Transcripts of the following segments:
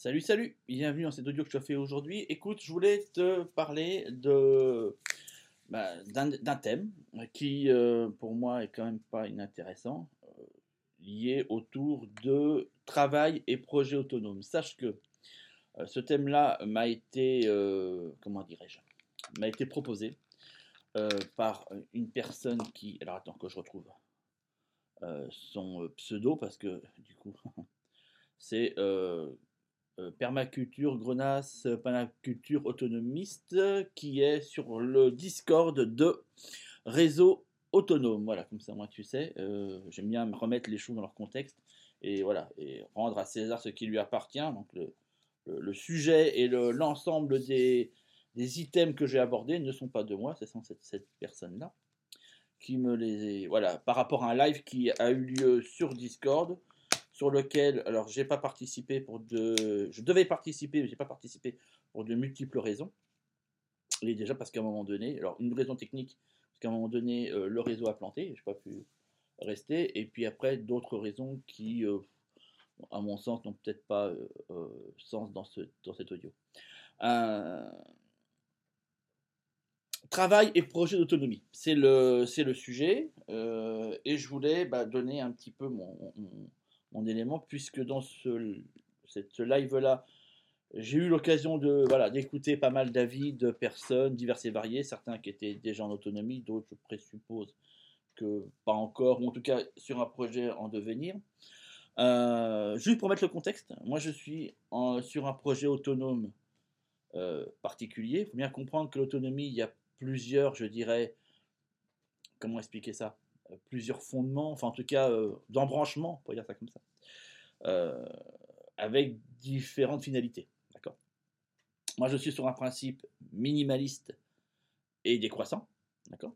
Salut, salut, bienvenue dans cet audio que je te fais aujourd'hui. Écoute, je voulais te parler bah, d'un thème qui, euh, pour moi, est quand même pas inintéressant, euh, lié autour de travail et projet autonome. Sache que euh, ce thème-là m'a été, comment dirais-je, m'a été proposé par une personne qui, alors attends que je retrouve son pseudo parce que du coup, c'est permaculture Grenasse, permaculture autonomiste, qui est sur le Discord de Réseau Autonome. Voilà, comme ça, moi, tu sais, euh, j'aime bien remettre les choses dans leur contexte et voilà, et rendre à César ce qui lui appartient. Donc, le, sujet et l'ensemble des, items que j'ai abordés ne sont pas de moi, c'est sans cette, cette personne-là qui me les. Voilà, par rapport à un live qui a eu lieu sur Discord sur lequel, alors j'ai pas participé pour de, je devais participer, mais j'ai pas participé pour de multiples raisons. Et déjà parce qu'à un moment donné, alors une raison technique, parce qu'à un moment donné, euh, le réseau a planté, j'ai pas pu rester, et puis après d'autres raisons qui, euh, à mon sens, n'ont peut-être pas euh, sens dans, ce, dans cet audio. Travail et projet d'autonomie, c'est le, sujet, et je voulais bah, donner un petit peu mon élément, puisque dans ce, cette live-là, j'ai eu l'occasion de voilà d'écouter pas mal d'avis de personnes diverses et variées, certains qui étaient déjà en autonomie, d'autres je présuppose que pas encore, ou en tout cas sur un projet en devenir. Euh, juste pour mettre le contexte, moi je suis sur un projet autonome euh, particulier. Il faut bien comprendre que l'autonomie, il y a plusieurs, je dirais, comment expliquer ça? Plusieurs fondements, enfin en tout cas euh, d'embranchements, pour dire ça comme ça, euh, avec différentes finalités. D'accord? Moi je suis sur un principe minimaliste et décroissant. D'accord?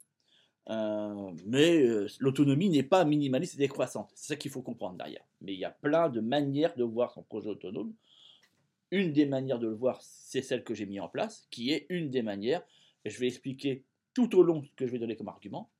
Euh, mais l'autonomie n'est pas minimaliste et décroissante. C'est ça qu'il faut comprendre derrière. Mais il y a plein de manières de voir son projet autonome. Une des manières de le voir, c'est celle que j'ai mis en place, qui est une des manières, et je vais expliquer tout au long ce que je vais donner comme argument,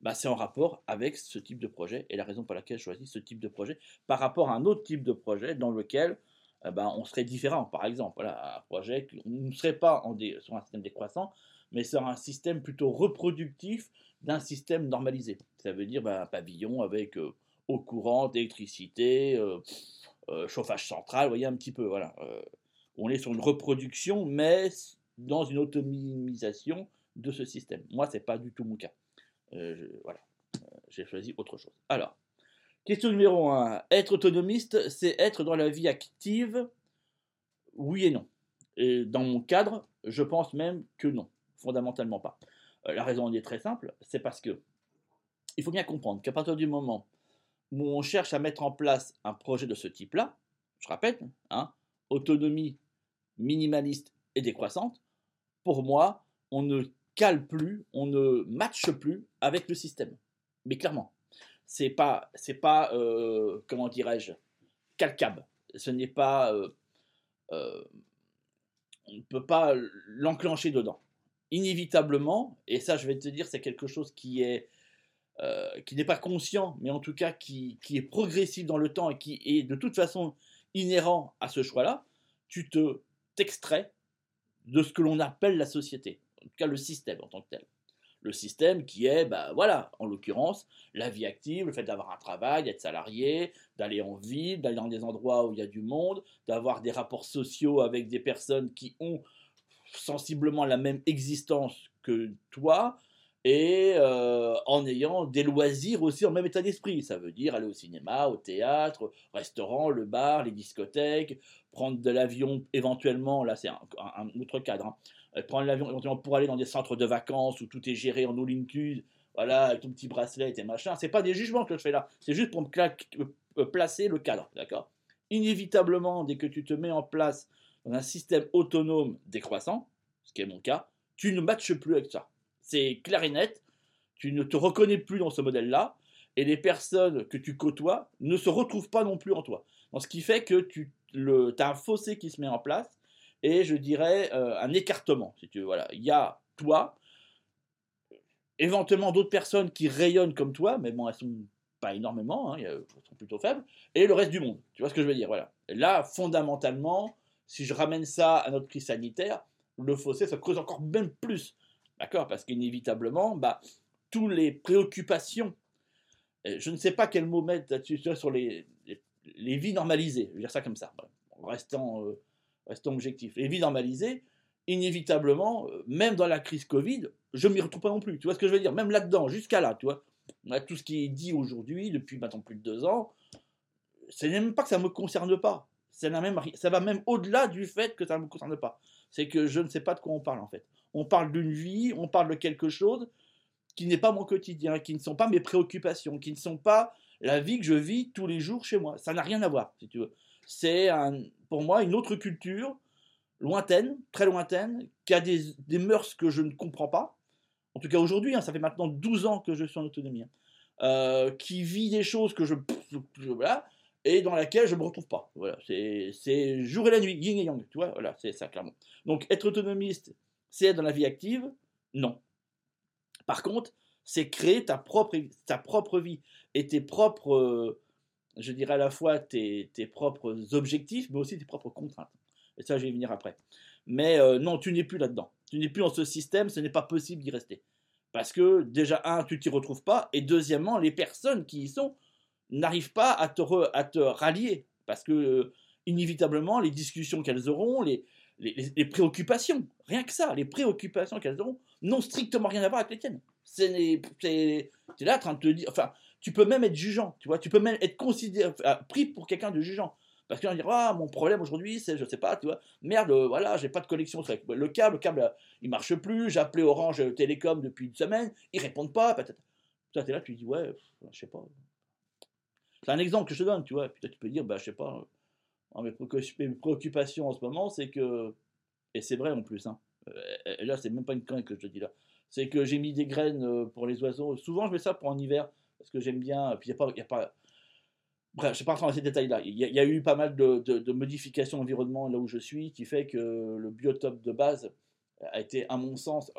bah, c'est en rapport avec ce type de projet et la raison pour laquelle je choisis ce type de projet par rapport à un autre type de projet dans lequel eh ben, on serait différent. Par exemple, voilà, un projet, on ne serait pas sur un système décroissant, mais sur un système plutôt reproductif d'un système normalisé. Ça veut dire bah, un pavillon avec euh, eau courante, électricité, euh, euh, chauffage central, vous voyez un petit peu. Voilà. on est sur une reproduction, mais dans une autonomisation de ce système. Moi, ce n'est pas du tout mon cas. Euh, voilà, euh, j'ai choisi autre chose. Alors, question numéro 1. Être autonomiste, c'est être dans la vie active? Oui et non. Et dans mon cadre, je pense même que non, fondamentalement pas. Euh, la raison en est très simple, c'est parce que il faut bien comprendre qu'à partir du moment où on cherche à mettre en place un projet de ce type-là, je rappelle, hein, autonomie minimaliste et décroissante, pour moi, on ne cale plus, on ne matche plus avec le système. Mais clairement, c'est pas, c'est pas, euh, comment dirais-je, calcable. Ce n'est pas, euh, euh, on ne peut pas l'enclencher dedans. Inévitablement, et ça, je vais te dire, c'est quelque chose qui est, qui n'est pas conscient, mais en tout cas qui, qui est progressif dans le temps et qui est de toute façon inhérent à ce choix-là. Tu te t'extrais de ce que l'on appelle la société tout cas le système en tant que tel. Le système qui est, bah, voilà, en l'occurrence, la vie active, le fait d'avoir un travail, d'être salarié, d'aller en ville, d'aller dans des endroits où il y a du monde, d'avoir des rapports sociaux avec des personnes qui ont sensiblement la même existence que toi, et euh, en ayant des loisirs aussi en même état d'esprit. Ça veut dire aller au cinéma, au théâtre, restaurant, le bar, les discothèques, prendre de l'avion éventuellement, là c'est un, autre cadre, hein, prendre l'avion pour aller dans des centres de vacances où tout est géré en all inclus, voilà, avec ton petit bracelet et machin. C'est pas des jugements que je fais là, c'est juste pour me euh, placer le cadre, d'accord? Inévitablement, dès que tu te mets en place dans un système autonome décroissant, ce qui est mon cas, tu ne matches plus avec ça. C'est clair et net, tu ne te reconnais plus dans ce modèle-là, et les personnes que tu côtoies ne se retrouvent pas non plus en toi. Ce qui fait que tu as un fossé qui se met en place, et je dirais euh, un écartement, si tu veux. Voilà. Il y a toi, éventuellement d'autres personnes qui rayonnent comme toi, mais bon, elles sont pas énormément, hein, elles sont plutôt faibles, et le reste du monde. Tu vois ce que je veux dire? Voilà. là, fondamentalement, si je ramène ça à notre crise sanitaire, le fossé se creuse encore même plus. D'accord? Parce qu'inévitablement, bah, toutes les préoccupations, je ne sais pas quel mot mettre là-dessus, sur les, les, vies normalisées, je vais dire ça comme ça, en restant, euh, restant objectif. Les vies normalisées, inévitablement, euh, même dans la crise Covid, je m'y retrouve pas non plus. Tu vois ce que je veux dire? Même là-dedans, jusqu'à là, tu vois. Tout ce qui est dit aujourd'hui, depuis maintenant plus de deux ans, c'est même pas que ça ne me concerne pas. Ça, même, ça va même au-delà du fait que ça ne me concerne pas. C'est que je ne sais pas de quoi on parle en fait. On parle d'une vie, on parle de quelque chose qui n'est pas mon quotidien, qui ne sont pas mes préoccupations, qui ne sont pas la vie que je vis tous les jours chez moi. Ça n'a rien à voir, si tu veux. C'est pour moi une autre culture, lointaine, très lointaine, qui a des, des mœurs que je ne comprends pas. En tout cas aujourd'hui, hein, ça fait maintenant 12 ans que je suis en autonomie. Hein. Euh, qui vit des choses que je, voilà, et dans laquelle je ne me retrouve pas. Voilà, c'est jour et la nuit, yin et yang, tu vois, voilà, c'est ça clairement. Donc être autonomiste, c'est être dans la vie active? Non. Par contre, c'est créer ta propre, ta propre vie et tes propres, euh, je dirais à la fois tes, tes, propres objectifs, mais aussi tes propres contraintes. Et ça, je vais y venir après. Mais euh, non, tu n'es plus là-dedans. Tu n'es plus dans ce système, ce n'est pas possible d'y rester. Parce que déjà, un, tu t'y retrouves pas, et deuxièmement, les personnes qui y sont n'arrivent pas à te, à te rallier. Parce que, euh, inévitablement, les discussions qu'elles auront, les, les, préoccupations, rien que ça, les préoccupations qu'elles auront, n'ont strictement rien à voir avec les tiennes. C'est là en train de te dire, enfin, tu peux même être jugeant, tu vois, tu peux même être considéré, pris pour quelqu'un de jugeant. Parce qu'on va dire, ah, mon problème aujourd'hui, c'est, je sais pas, tu vois, merde, voilà, j'ai pas de connexion le câble, le câble, il marche plus, j'ai appelé Orange Télécom depuis une semaine, ils répondent pas, peut-être. Toi, tu es là, tu dis, ouais, je sais pas. C'est un exemple que je te donne, tu vois, puis tu peux dire, bah, je sais pas, mes préoccupations en ce moment, c'est que, et c'est vrai en plus, hein, et là, c'est même pas une connerie que je te dis là, c'est que j'ai mis des graines euh, pour les oiseaux. Souvent, je mets ça pour en hiver, parce que j'aime bien, puis il n'y a pas, y a pas Bref, je ne vais pas rentrer dans ces détails-là. Il y, a eu pas mal de, modifications d'environnement là où je suis, qui fait que le biotope de base a été, à mon sens,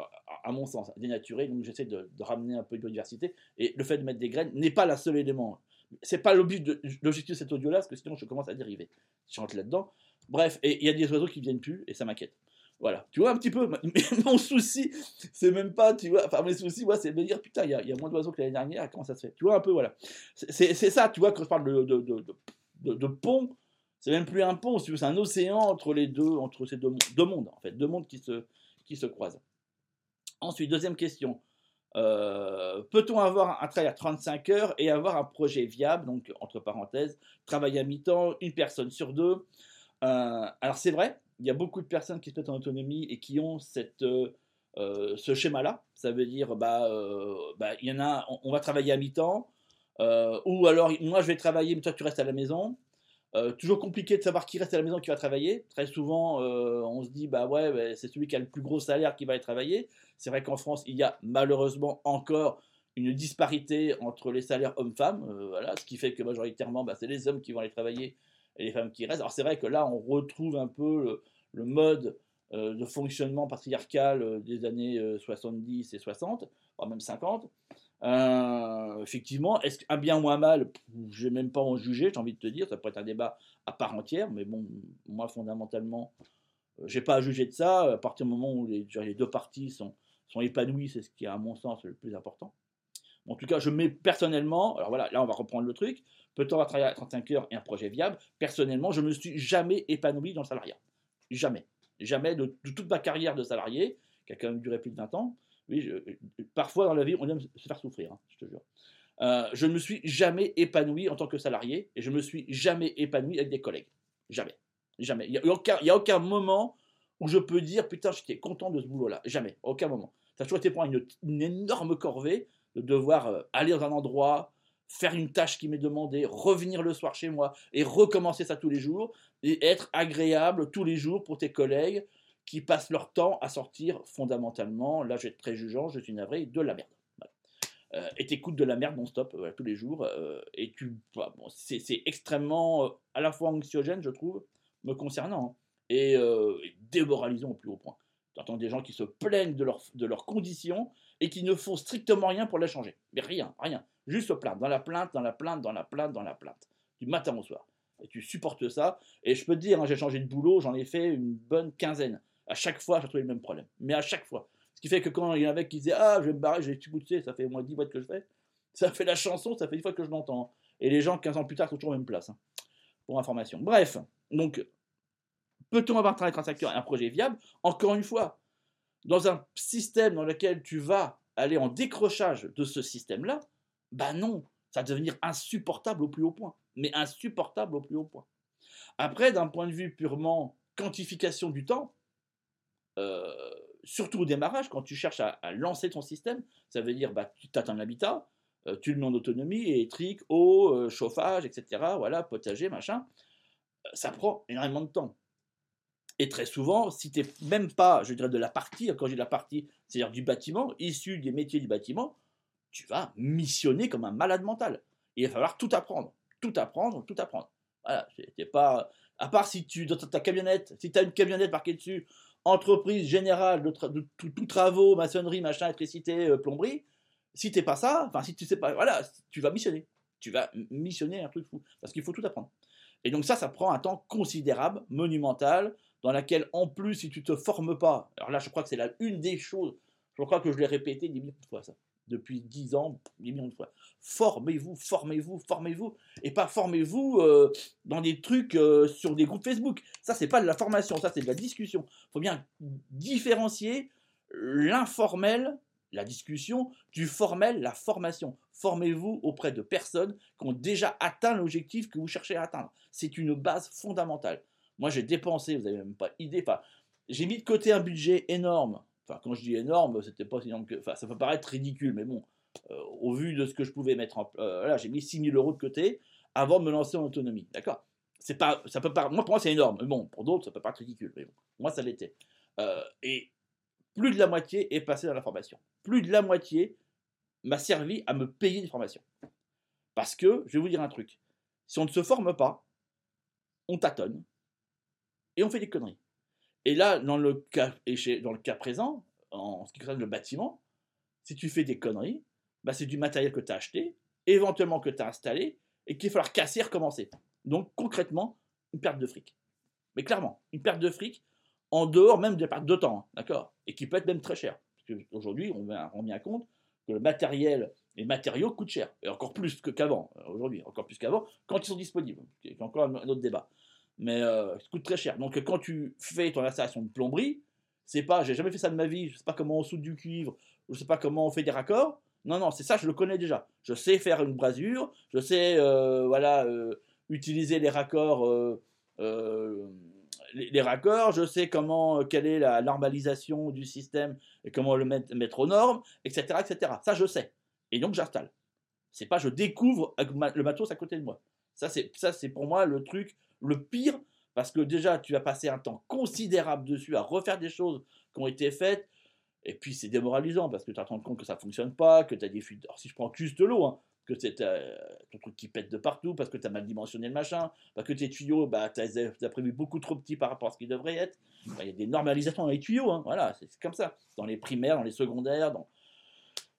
à mon sens, dénaturé. Donc j'essaie de, ramener un peu de biodiversité. Et le fait de mettre des graines n'est pas le seul élément. C'est pas l'objectif de, cet audio-là, parce que sinon je commence à dériver. Je rentre là-dedans. Bref, et il y a des oiseaux qui viennent plus, et ça m'inquiète. Voilà, tu vois un petit peu, mon souci, c'est même pas, tu vois, enfin mes soucis, moi, c'est de me dire, putain, il y, a moins d'oiseaux que l'année dernière, comment ça se fait? Tu vois un peu, voilà. C'est ça, tu vois, quand je parle de, pont, c'est même plus un pont, c'est un océan entre les deux, entre ces deux, mondes, en fait, deux mondes qui se, qui se croisent. Ensuite, deuxième question. Euh, peut-on avoir un travail à 35 heures et avoir un projet viable, donc entre parenthèses, travail à mi-temps, une personne sur deux euh, Alors c'est vrai, il y a beaucoup de personnes qui se mettent en autonomie et qui ont cette, euh, euh, ce schéma-là. Ça veut dire, bah, euh, bah, y en a, on, va travailler à mi-temps, ou alors moi je vais travailler, mais toi tu restes à la maison. toujours compliqué de savoir qui reste à la maison qui va travailler. Très souvent, on se dit, bah ouais, c'est celui qui a le plus gros salaire qui va aller travailler. C'est vrai qu'en France, il y a malheureusement encore une disparité entre les salaires hommes-femmes, voilà, ce qui fait que majoritairement, bah, c'est les hommes qui vont aller travailler et les femmes qui restent. Alors c'est vrai que là, on retrouve un peu le, mode euh, de fonctionnement patriarcal euh, des années 70 euh, et 60, voire même 50. effectivement, est-ce qu'un bien ou un mal, je vais même pas en juger, j'ai envie de te dire, ça pourrait être un débat à part entière, mais bon, moi fondamentalement, j'ai pas à juger de ça, à partir du moment où les, les deux parties sont, sont épanouies, c'est ce qui est à mon sens le plus important. En tout cas, je mets personnellement, alors voilà, là on va reprendre le truc, peut-on avoir travaillé à 35 heures et un projet viable Personnellement, je ne me suis jamais épanoui dans le salariat. Jamais. Jamais de, toute ma carrière de salarié, qui a quand même duré plus de 20 ans. Oui, parfois dans la vie, on aime se faire souffrir, hein, je te jure. Euh, je ne me suis jamais épanoui en tant que salarié et je ne me suis jamais épanoui avec des collègues. Jamais. Jamais. Il n'y a, aucun, moment où je peux dire putain, j'étais content de ce boulot-là. Jamais. Aucun moment. Ça a toujours été pour une, une énorme corvée de devoir euh, aller dans un endroit, faire une tâche qui m'est demandée, revenir le soir chez moi et recommencer ça tous les jours, et être agréable tous les jours pour tes collègues qui passent leur temps à sortir fondamentalement, là je vais être très jugeant, je suis navré, de la merde. Euh, et t'écoutes de la merde non-stop tous les jours, euh, et tu, bon, c'est extrêmement à la fois anxiogène, je trouve, me concernant, hein, et, démoralisant au plus haut point. Tu entends des gens qui se plaignent de, leur, de leurs conditions et qui ne font strictement rien pour les changer. Mais rien, rien. Juste se plaindre, dans la plainte, dans la plainte, dans la plainte, dans la plainte. Du matin au soir. Et tu supportes ça. Et je peux te dire, hein, j'ai changé de boulot, j'en ai fait une bonne quinzaine. À chaque fois, j'ai trouvé le même problème. Mais à chaque fois. Ce qui fait que quand il y en avait qui disaient Ah, je vais me barrer, j'ai tout goûté, ça fait au moins 10 fois que je fais. Ça fait la chanson, ça fait 10 fois que je l'entends. Et les gens, 15 ans plus tard, sont toujours en même place. Hein, pour information. Bref, donc, peut-on avoir un transacteur un projet viable? Encore une fois, dans un système dans lequel tu vas aller en décrochage de ce système-là, bah non, ça va devenir insupportable au plus haut point. Mais insupportable au plus haut point. Après, d'un point de vue purement quantification du temps, euh, surtout au démarrage, quand tu cherches à, lancer ton système, ça veut dire bah, tu as un habitat, euh, tu le mets en autonomie, électrique, eau, euh, chauffage, etc. Voilà, potager, machin. ça prend énormément de temps. Et très souvent, si tu n'es même pas, je dirais, de la partie, quand j'ai la partie, c'est-à-dire du bâtiment, issu des métiers du bâtiment, tu vas missionner comme un malade mental. il va falloir tout apprendre, tout apprendre, tout apprendre. Voilà, c'est pas. À part si tu, dans ta camionnette, si tu as une camionnette marquée dessus, entreprise générale de, tous travaux, maçonnerie, machin, électricité, euh, plomberie, si t'es pas ça, enfin si tu sais pas, voilà, tu vas missionner. Tu vas missionner un truc fou. Parce qu'il faut tout apprendre. Et donc ça, ça prend un temps considérable, monumental, dans laquelle, en plus, si tu te formes pas, alors là, je crois que c'est la une des choses, je crois que je l'ai répété des millions de fois, ça, depuis dix ans, des millions de fois. Formez-vous, formez-vous, formez-vous, et pas formez-vous euh, dans des trucs euh, sur des groupes Facebook. Ça, c'est pas de la formation, ça, c'est de la discussion. Il faut bien différencier l'informel, la discussion, du formel, la formation. Formez-vous auprès de personnes qui ont déjà atteint l'objectif que vous cherchez à atteindre. C'est une base fondamentale. Moi, j'ai dépensé, vous n'avez même pas idée. Enfin, j'ai mis de côté un budget énorme. Enfin, quand je dis énorme, c'était pas énorme. Enfin, ça peut paraître ridicule, mais bon, euh, au vu de ce que je pouvais mettre en. Euh, là, j'ai mis 6 000 euros de côté avant de me lancer en autonomie. D'accord? Pas, ça peut pas, moi pour moi c'est énorme, mais bon, pour d'autres ça peut pas être ridicule, mais bon, moi ça l'était. Euh, et plus de la moitié est passé dans la formation. Plus de la moitié m'a servi à me payer des formations. Parce que, je vais vous dire un truc, si on ne se forme pas, on tâtonne, et on fait des conneries. Et là, dans le cas, dans le cas présent, en ce qui concerne le bâtiment, si tu fais des conneries, bah c'est du matériel que tu as acheté, éventuellement que tu as installé, et qu'il va falloir casser et recommencer. Donc concrètement, une perte de fric. Mais clairement, une perte de fric en dehors même de la perte de temps, hein, d'accord? Et qui peut être même très cher. Parce qu'aujourd'hui, on rend bien compte que le matériel, les matériaux coûtent cher. Et encore plus qu'avant, aujourd'hui, encore plus qu'avant, quand ils sont disponibles. C'est encore un autre débat mais euh, ça coûte très cher. Donc quand tu fais ton installation de plomberie, c'est pas, j'ai jamais fait ça de ma vie, je sais pas comment on soude du cuivre, je sais pas comment on fait des raccords. Non, non, c'est ça, je le connais déjà. Je sais faire une brasure, je sais, euh, voilà, euh, utiliser les raccords, les, raccords, je sais comment, quelle est la normalisation du système et comment le mettre, mettre aux normes, etc., etc. Ça, je sais. Et donc j'installe. C'est pas, je découvre le matos à côté de moi. Ça, c'est pour moi le truc le pire, parce que déjà, tu vas passer un temps considérable dessus à refaire des choses qui ont été faites. Et puis, c'est démoralisant parce que tu te rends compte que ça ne fonctionne pas, que tu as des fuites. Alors, si je prends juste l'eau, hein, que c'est euh, ton truc qui pète de partout parce que tu as mal dimensionné le machin, parce que tes tuyaux, bah, tu as, prévu beaucoup trop petits par rapport à ce qu'ils devraient être. Il y a des normalisations dans les tuyaux, hein, voilà, c'est comme ça. Dans les primaires, dans les secondaires, dans...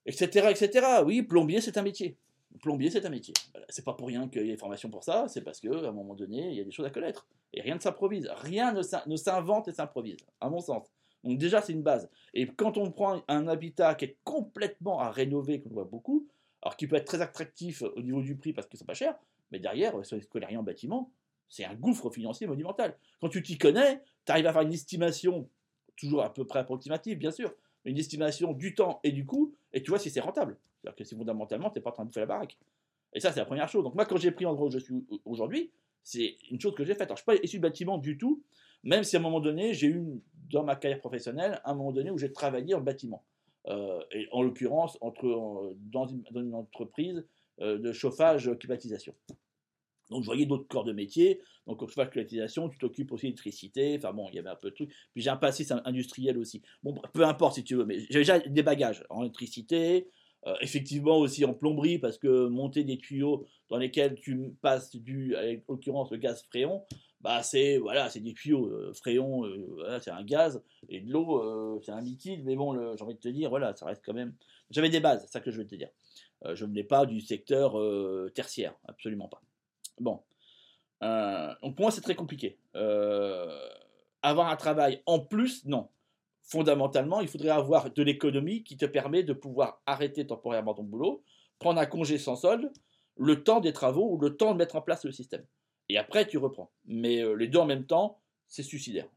etc., etc. Oui, plombier, c'est un métier plombier, c'est un métier. C'est pas pour rien qu'il y ait des formations pour ça, c'est parce qu'à un moment donné, il y a des choses à connaître. Et rien ne s'improvise. Rien ne s'invente et s'improvise, à mon sens. Donc déjà, c'est une base. Et quand on prend un habitat qui est complètement à rénover, qu'on voit beaucoup, alors qui peut être très attractif au niveau du prix parce que c'est pas cher, mais derrière, sur les rien en bâtiment, c'est un gouffre financier monumental. Quand tu t'y connais, tu arrives à faire une estimation, toujours à peu près approximative, bien sûr, une estimation du temps et du coût, et tu vois si c'est rentable. C'est-à-dire que si fondamentalement, tu n'es pas en train de faire la baraque. Et ça, c'est la première chose. Donc moi, quand j'ai pris l'endroit où je suis aujourd'hui, c'est une chose que j'ai faite. Alors, je ne suis pas issu de bâtiment du tout, même si à un moment donné, j'ai eu, dans ma carrière professionnelle, un moment donné où j'ai travaillé en bâtiment. Euh, et en l'occurrence, entre, dans, une, entreprise euh, de chauffage climatisation. Donc je voyais d'autres corps de métier. Donc chauffage climatisation, tu t'occupes aussi d'électricité. Enfin bon, il y avait un peu de trucs. Puis j'ai un passé industriel aussi. Bon, peu importe si tu veux, mais j'ai déjà des bagages en électricité, euh, effectivement aussi en plomberie, parce que monter des tuyaux dans lesquels tu passes du, en l'occurrence le gaz fréon, bah c'est voilà, des tuyaux euh, fréon, euh, c'est un gaz et de l'eau, c'est un liquide. Mais bon, j'ai envie de te dire, voilà, ça reste quand même. J'avais des bases, c'est ça que je veux te dire. je ne venais pas du secteur tertiaire, absolument pas. Bon, Euh, pour moi, c'est très compliqué. Euh, avoir un travail en plus, non. Fondamentalement, il faudrait avoir de l'économie qui te permet de pouvoir arrêter temporairement ton boulot, prendre un congé sans solde, le temps des travaux ou le temps de mettre en place le système. Et après, tu reprends. Mais euh, les deux en même temps, c'est suicidaire.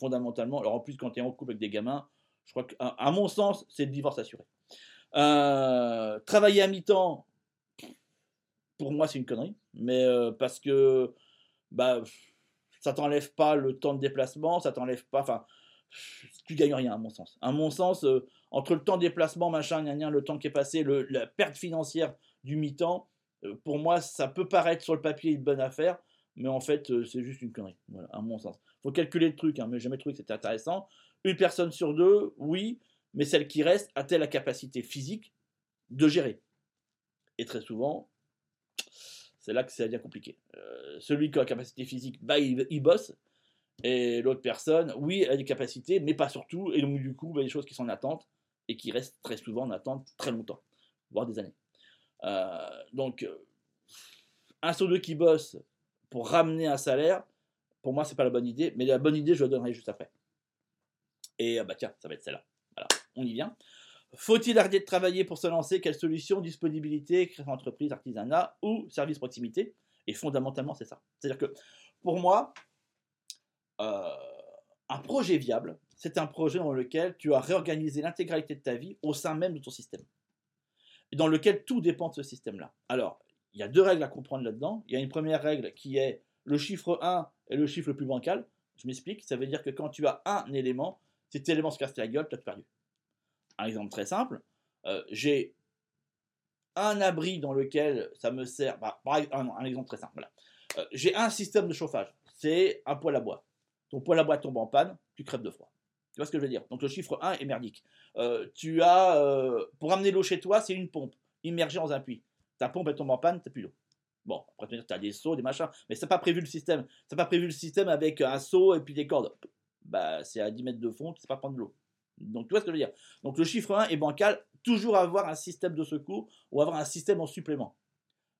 fondamentalement, alors en plus, quand tu es en couple avec des gamins, je crois qu'à mon sens, c'est le divorce assuré. travailler à mi-temps, pour moi, c'est une connerie. Mais euh, parce que bah, ça t'enlève pas le temps de déplacement, ça t'enlève pas. Enfin, tu gagnes rien, à mon sens. À mon sens, euh, entre le temps de déplacement, machin, gna, le temps qui est passé, le, la perte financière du mi-temps, euh, pour moi, ça peut paraître sur le papier une bonne affaire, mais en fait, c'est juste une connerie. Voilà, à mon sens. faut calculer le truc, hein, mais jamais trouvé que c'était intéressant. Une personne sur deux, oui, mais celle qui reste a-t-elle la capacité physique de gérer? Et très souvent, c'est là que ça devient compliqué. Euh, celui qui a la capacité physique, bah, il, bosse. Et l'autre personne, oui, elle a des capacités, mais pas surtout. Et donc, du coup, bah, des choses qui sont en attente et qui restent très souvent en attente très longtemps, voire des années. Euh, donc, euh, un sur deux qui bosse pour ramener un salaire, pour moi, c'est pas la bonne idée. Mais la bonne idée, je la donnerai juste après. Et bah tiens, ça va être celle-là. Voilà, on y vient. Faut-il arrêter de travailler pour se lancer? Quelle solution? Disponibilité, création d'entreprise, artisanat ou service proximité Et fondamentalement, c'est ça. C'est-à-dire que pour moi, euh, un projet viable, c'est un projet dans lequel tu as réorganisé l'intégralité de ta vie au sein même de ton système. Et dans lequel tout dépend de ce système-là. Alors, il y a deux règles à comprendre là-dedans. Il y a une première règle qui est le chiffre 1 est le chiffre le plus bancal. Je m'explique. Ça veut dire que quand tu as un élément, cet élément se casse la gueule, tu as perdu. Un exemple très simple, euh, j'ai un abri dans lequel ça me sert. Bah, un, exemple très simple. Euh, j'ai un système de chauffage. C'est un poêle à bois. Ton poêle à bois tombe en panne, tu crèves de froid. Tu vois ce que je veux dire? Donc le chiffre 1 est merdique. Euh, tu as, pour amener l'eau chez toi, c'est une pompe immergée dans un puits. Ta pompe elle tombe en panne, tu n'as plus d'eau. Bon, après tu as des seaux, des machins, mais c'est pas prévu le système. C'est pas prévu le système avec un seau et puis des cordes. Bah, c'est à 10 mètres de fond, tu sais pas prendre de l'eau. Donc, tu vois ce que je veux dire Donc, le chiffre 1 est bancal, toujours avoir un système de secours ou avoir un système en supplément.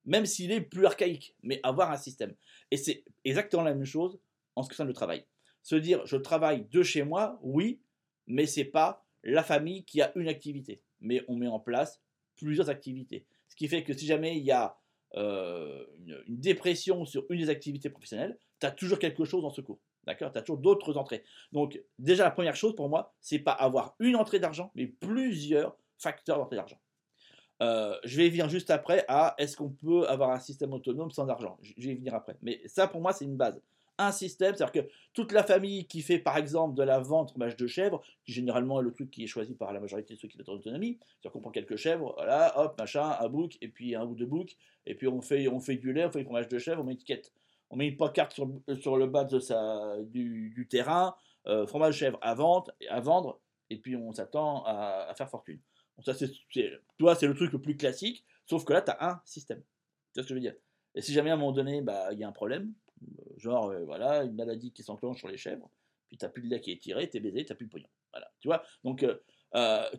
Même s'il est plus archaïque, mais avoir un système. Et c'est exactement la même chose en ce qui concerne le travail. Se dire, je travaille de chez moi, oui, mais c'est pas la famille qui a une activité. Mais on met en place plusieurs activités. Ce qui fait que si jamais il y a euh, une, une, dépression sur une des activités professionnelles, tu as toujours quelque chose en secours. D'accord? Tu as toujours d'autres entrées. Donc, déjà, la première chose pour moi, c'est pas avoir une entrée d'argent, mais plusieurs facteurs d'entrée d'argent. Euh, je vais venir juste après à est-ce qu'on peut avoir un système autonome sans argent? Je vais y venir après. Mais ça, pour moi, c'est une base. Un système, c'est-à-dire que toute la famille qui fait par exemple de la vente fromage de chèvre, qui généralement est le truc qui est choisi par la majorité de ceux qui ont en autonomie, c'est-à-dire qu'on prend quelques chèvres, voilà, hop, machin, un bouc, et puis un ou deux boucs, et puis on fait, on fait du lait, on fait du fromage de chèvre, on met une étiquette on met une pancarte sur, le bas du, terrain, euh, fromage chèvre à, vente, à vendre, et puis on s'attend à, faire fortune. toi, c'est le truc le plus classique, sauf que là, tu as un système. Tu vois ce que je veux dire? Et si jamais à un moment donné, bah, il y a un problème, euh, genre, euh, voilà, une maladie qui s'enclenche sur les chèvres, puis tu n'as plus de lait qui est tiré, tu es baisé, tu n'as plus de pognon. Voilà, tu vois? Donc,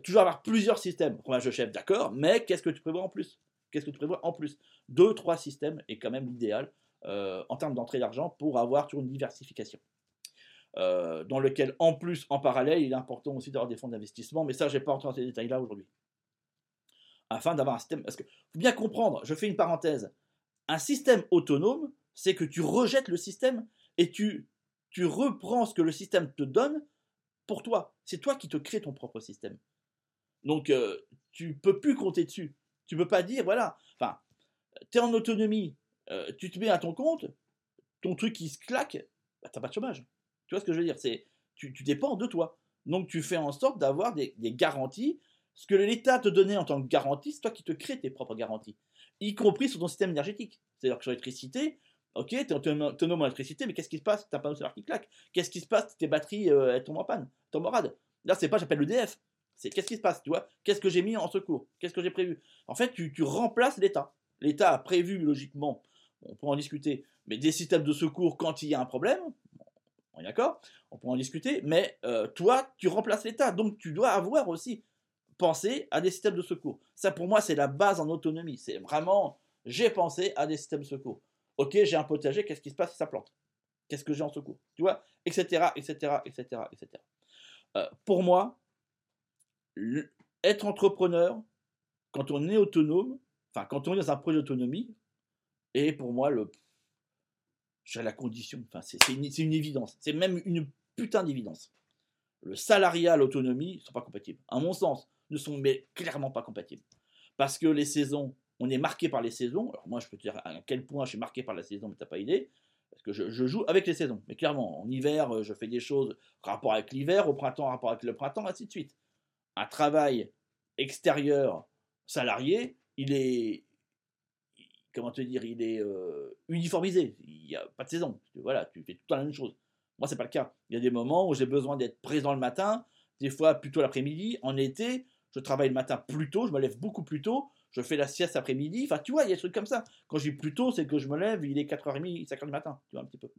toujours avoir plusieurs systèmes. Fromage chèvre, d'accord, mais qu'est-ce que tu prévois en plus? Qu'est-ce que tu prévois en plus? Deux, trois systèmes est quand même l'idéal en termes d'entrée d'argent pour avoir toujours une diversification. Euh, dans lequel, en plus, en parallèle, il est important aussi d'avoir des fonds d'investissement, mais ça, je n'ai pas entré dans ces détails-là aujourd'hui. Afin d'avoir un système. Parce que, faut bien comprendre, je fais une parenthèse. Un système autonome, c'est que tu rejettes le système et tu, tu reprends ce que le système te donne pour toi. C'est toi qui te crée ton propre système. Donc, euh, tu peux plus compter dessus. Tu peux pas dire, voilà, enfin, tu es en autonomie, euh, tu te mets à ton compte, ton truc qui se claque, bah, tu n'as pas de chômage. Tu vois ce que je veux dire? C'est tu, dépends de toi. Donc tu fais en sorte d'avoir des, garanties. Ce que l'État te donnait en tant que garantie, c'est toi qui te crées tes propres garanties, y compris sur ton système énergétique. C'est-à-dire que sur l'électricité, ok, tu es autonome en électricité, mais qu'est-ce qui se passe? Tu as un panneau solaire qui claque. Qu'est-ce qui se passe? Tes batteries euh, tombent en panne, tombent en rade Là, c'est pas j'appelle l'EDF. C'est qu'est-ce qui se passe, tu vois? Qu'est-ce que j'ai mis en secours? Qu'est-ce que j'ai prévu? En fait, tu remplaces l'État. L'État a prévu logiquement on peut en discuter. Mais des systèmes de secours quand il y a un problème, on est d'accord, on peut en discuter, mais euh, toi, tu remplaces l'État, donc tu dois avoir aussi pensé à des systèmes de secours. Ça, pour moi, c'est la base en autonomie. C'est vraiment, j'ai pensé à des systèmes de secours. Ok, j'ai un potager, qu'est-ce qui se passe si ça plante? Qu'est-ce que j'ai en secours? Tu vois? Etc. Etc. Etc. etc. pour moi, être entrepreneur, quand on est autonome, enfin quand on est dans un projet d'autonomie, est pour moi le, la condition. Enfin, c'est une, évidence. C'est même une putain d'évidence. Le salariat, l'autonomie ne sont pas compatibles. À mon sens, ne sont mais clairement pas compatibles. Parce que les saisons, on est marqué par les saisons. Alors moi, je peux te dire à quel point je suis marqué par la saison, mais tu n'as pas idée. Parce que je, joue avec les saisons. Mais clairement, en hiver, je fais des choses rapport avec l'hiver, au printemps, rapport avec le printemps, ainsi de suite. Un travail extérieur salarié, il est, comment te dire, il est euh, uniformisé. Il n'y a pas de saison. Voilà, tu fais tout le temps la même chose. Moi, c'est pas le cas. Il y a des moments où j'ai besoin d'être présent le matin, des fois plutôt l'après-midi. En été, je travaille le matin plus tôt, je me lève beaucoup plus tôt, je fais la sieste après-midi. Enfin, tu vois, il y a des trucs comme ça. Quand je dis plus tôt, c'est que je me lève, il est 4h30, 5h du matin, tu vois, un petit peu.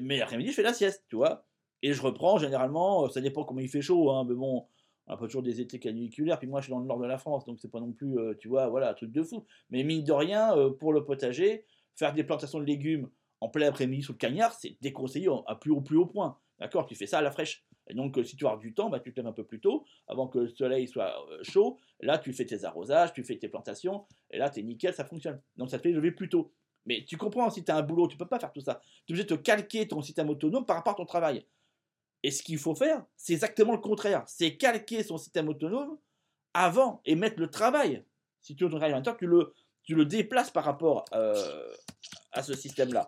Mais l'après-midi, je fais la sieste, tu vois. Et je reprends généralement, euh, ça dépend comment il fait chaud, hein, mais bon, on a pas toujours des étés caniculaires, puis moi je suis dans le nord de la France, donc c'est pas non plus, euh, tu vois, voilà, un truc de fou. Mais mine de rien, euh, pour le potager, faire des plantations de légumes en plein après-midi sous le cagnard, c'est déconseillé à plus haut, plus haut point. D'accord Tu fais ça à la fraîche. Et donc, euh, si tu as du temps, bah, tu te lèves un peu plus tôt, avant que le soleil soit chaud. Là, tu fais tes arrosages, tu fais tes plantations, et là, tu es nickel, ça fonctionne. Donc, ça te fait lever plus tôt. Mais tu comprends, si tu as un boulot, tu peux pas faire tout ça. Tu es obligé de te calquer ton système autonome par rapport à ton travail. Et ce qu'il faut faire, c'est exactement le contraire. C'est calquer son système autonome avant et mettre le travail. Si tu travailles en tu le, tu le déplaces par rapport euh, à ce système-là.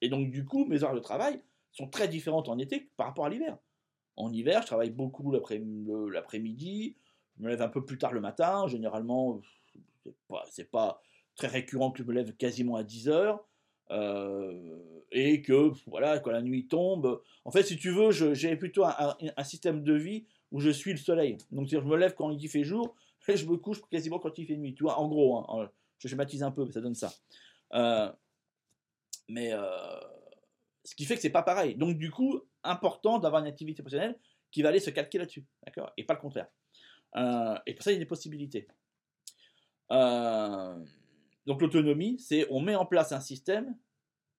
Et donc, du coup, mes heures de travail sont très différentes en été par rapport à l'hiver. En hiver, je travaille beaucoup l'après-midi, je me lève un peu plus tard le matin. Généralement, c'est pas, pas très récurrent que je me lève quasiment à 10 heures. Euh, et que voilà, quand la nuit tombe, en fait, si tu veux, j'ai plutôt un, système de vie où je suis le soleil. Donc, je me lève quand il fait jour et je me couche quasiment quand il fait nuit. Tu vois, en gros, hein, je schématise un peu, mais ça donne ça. Euh, mais euh, ce qui fait que c'est pas pareil. Donc, du coup, important d'avoir une activité professionnelle qui va aller se calquer là-dessus, d'accord, et pas le contraire. et pour ça, il y a des possibilités. Donc l'autonomie, c'est on met en place un système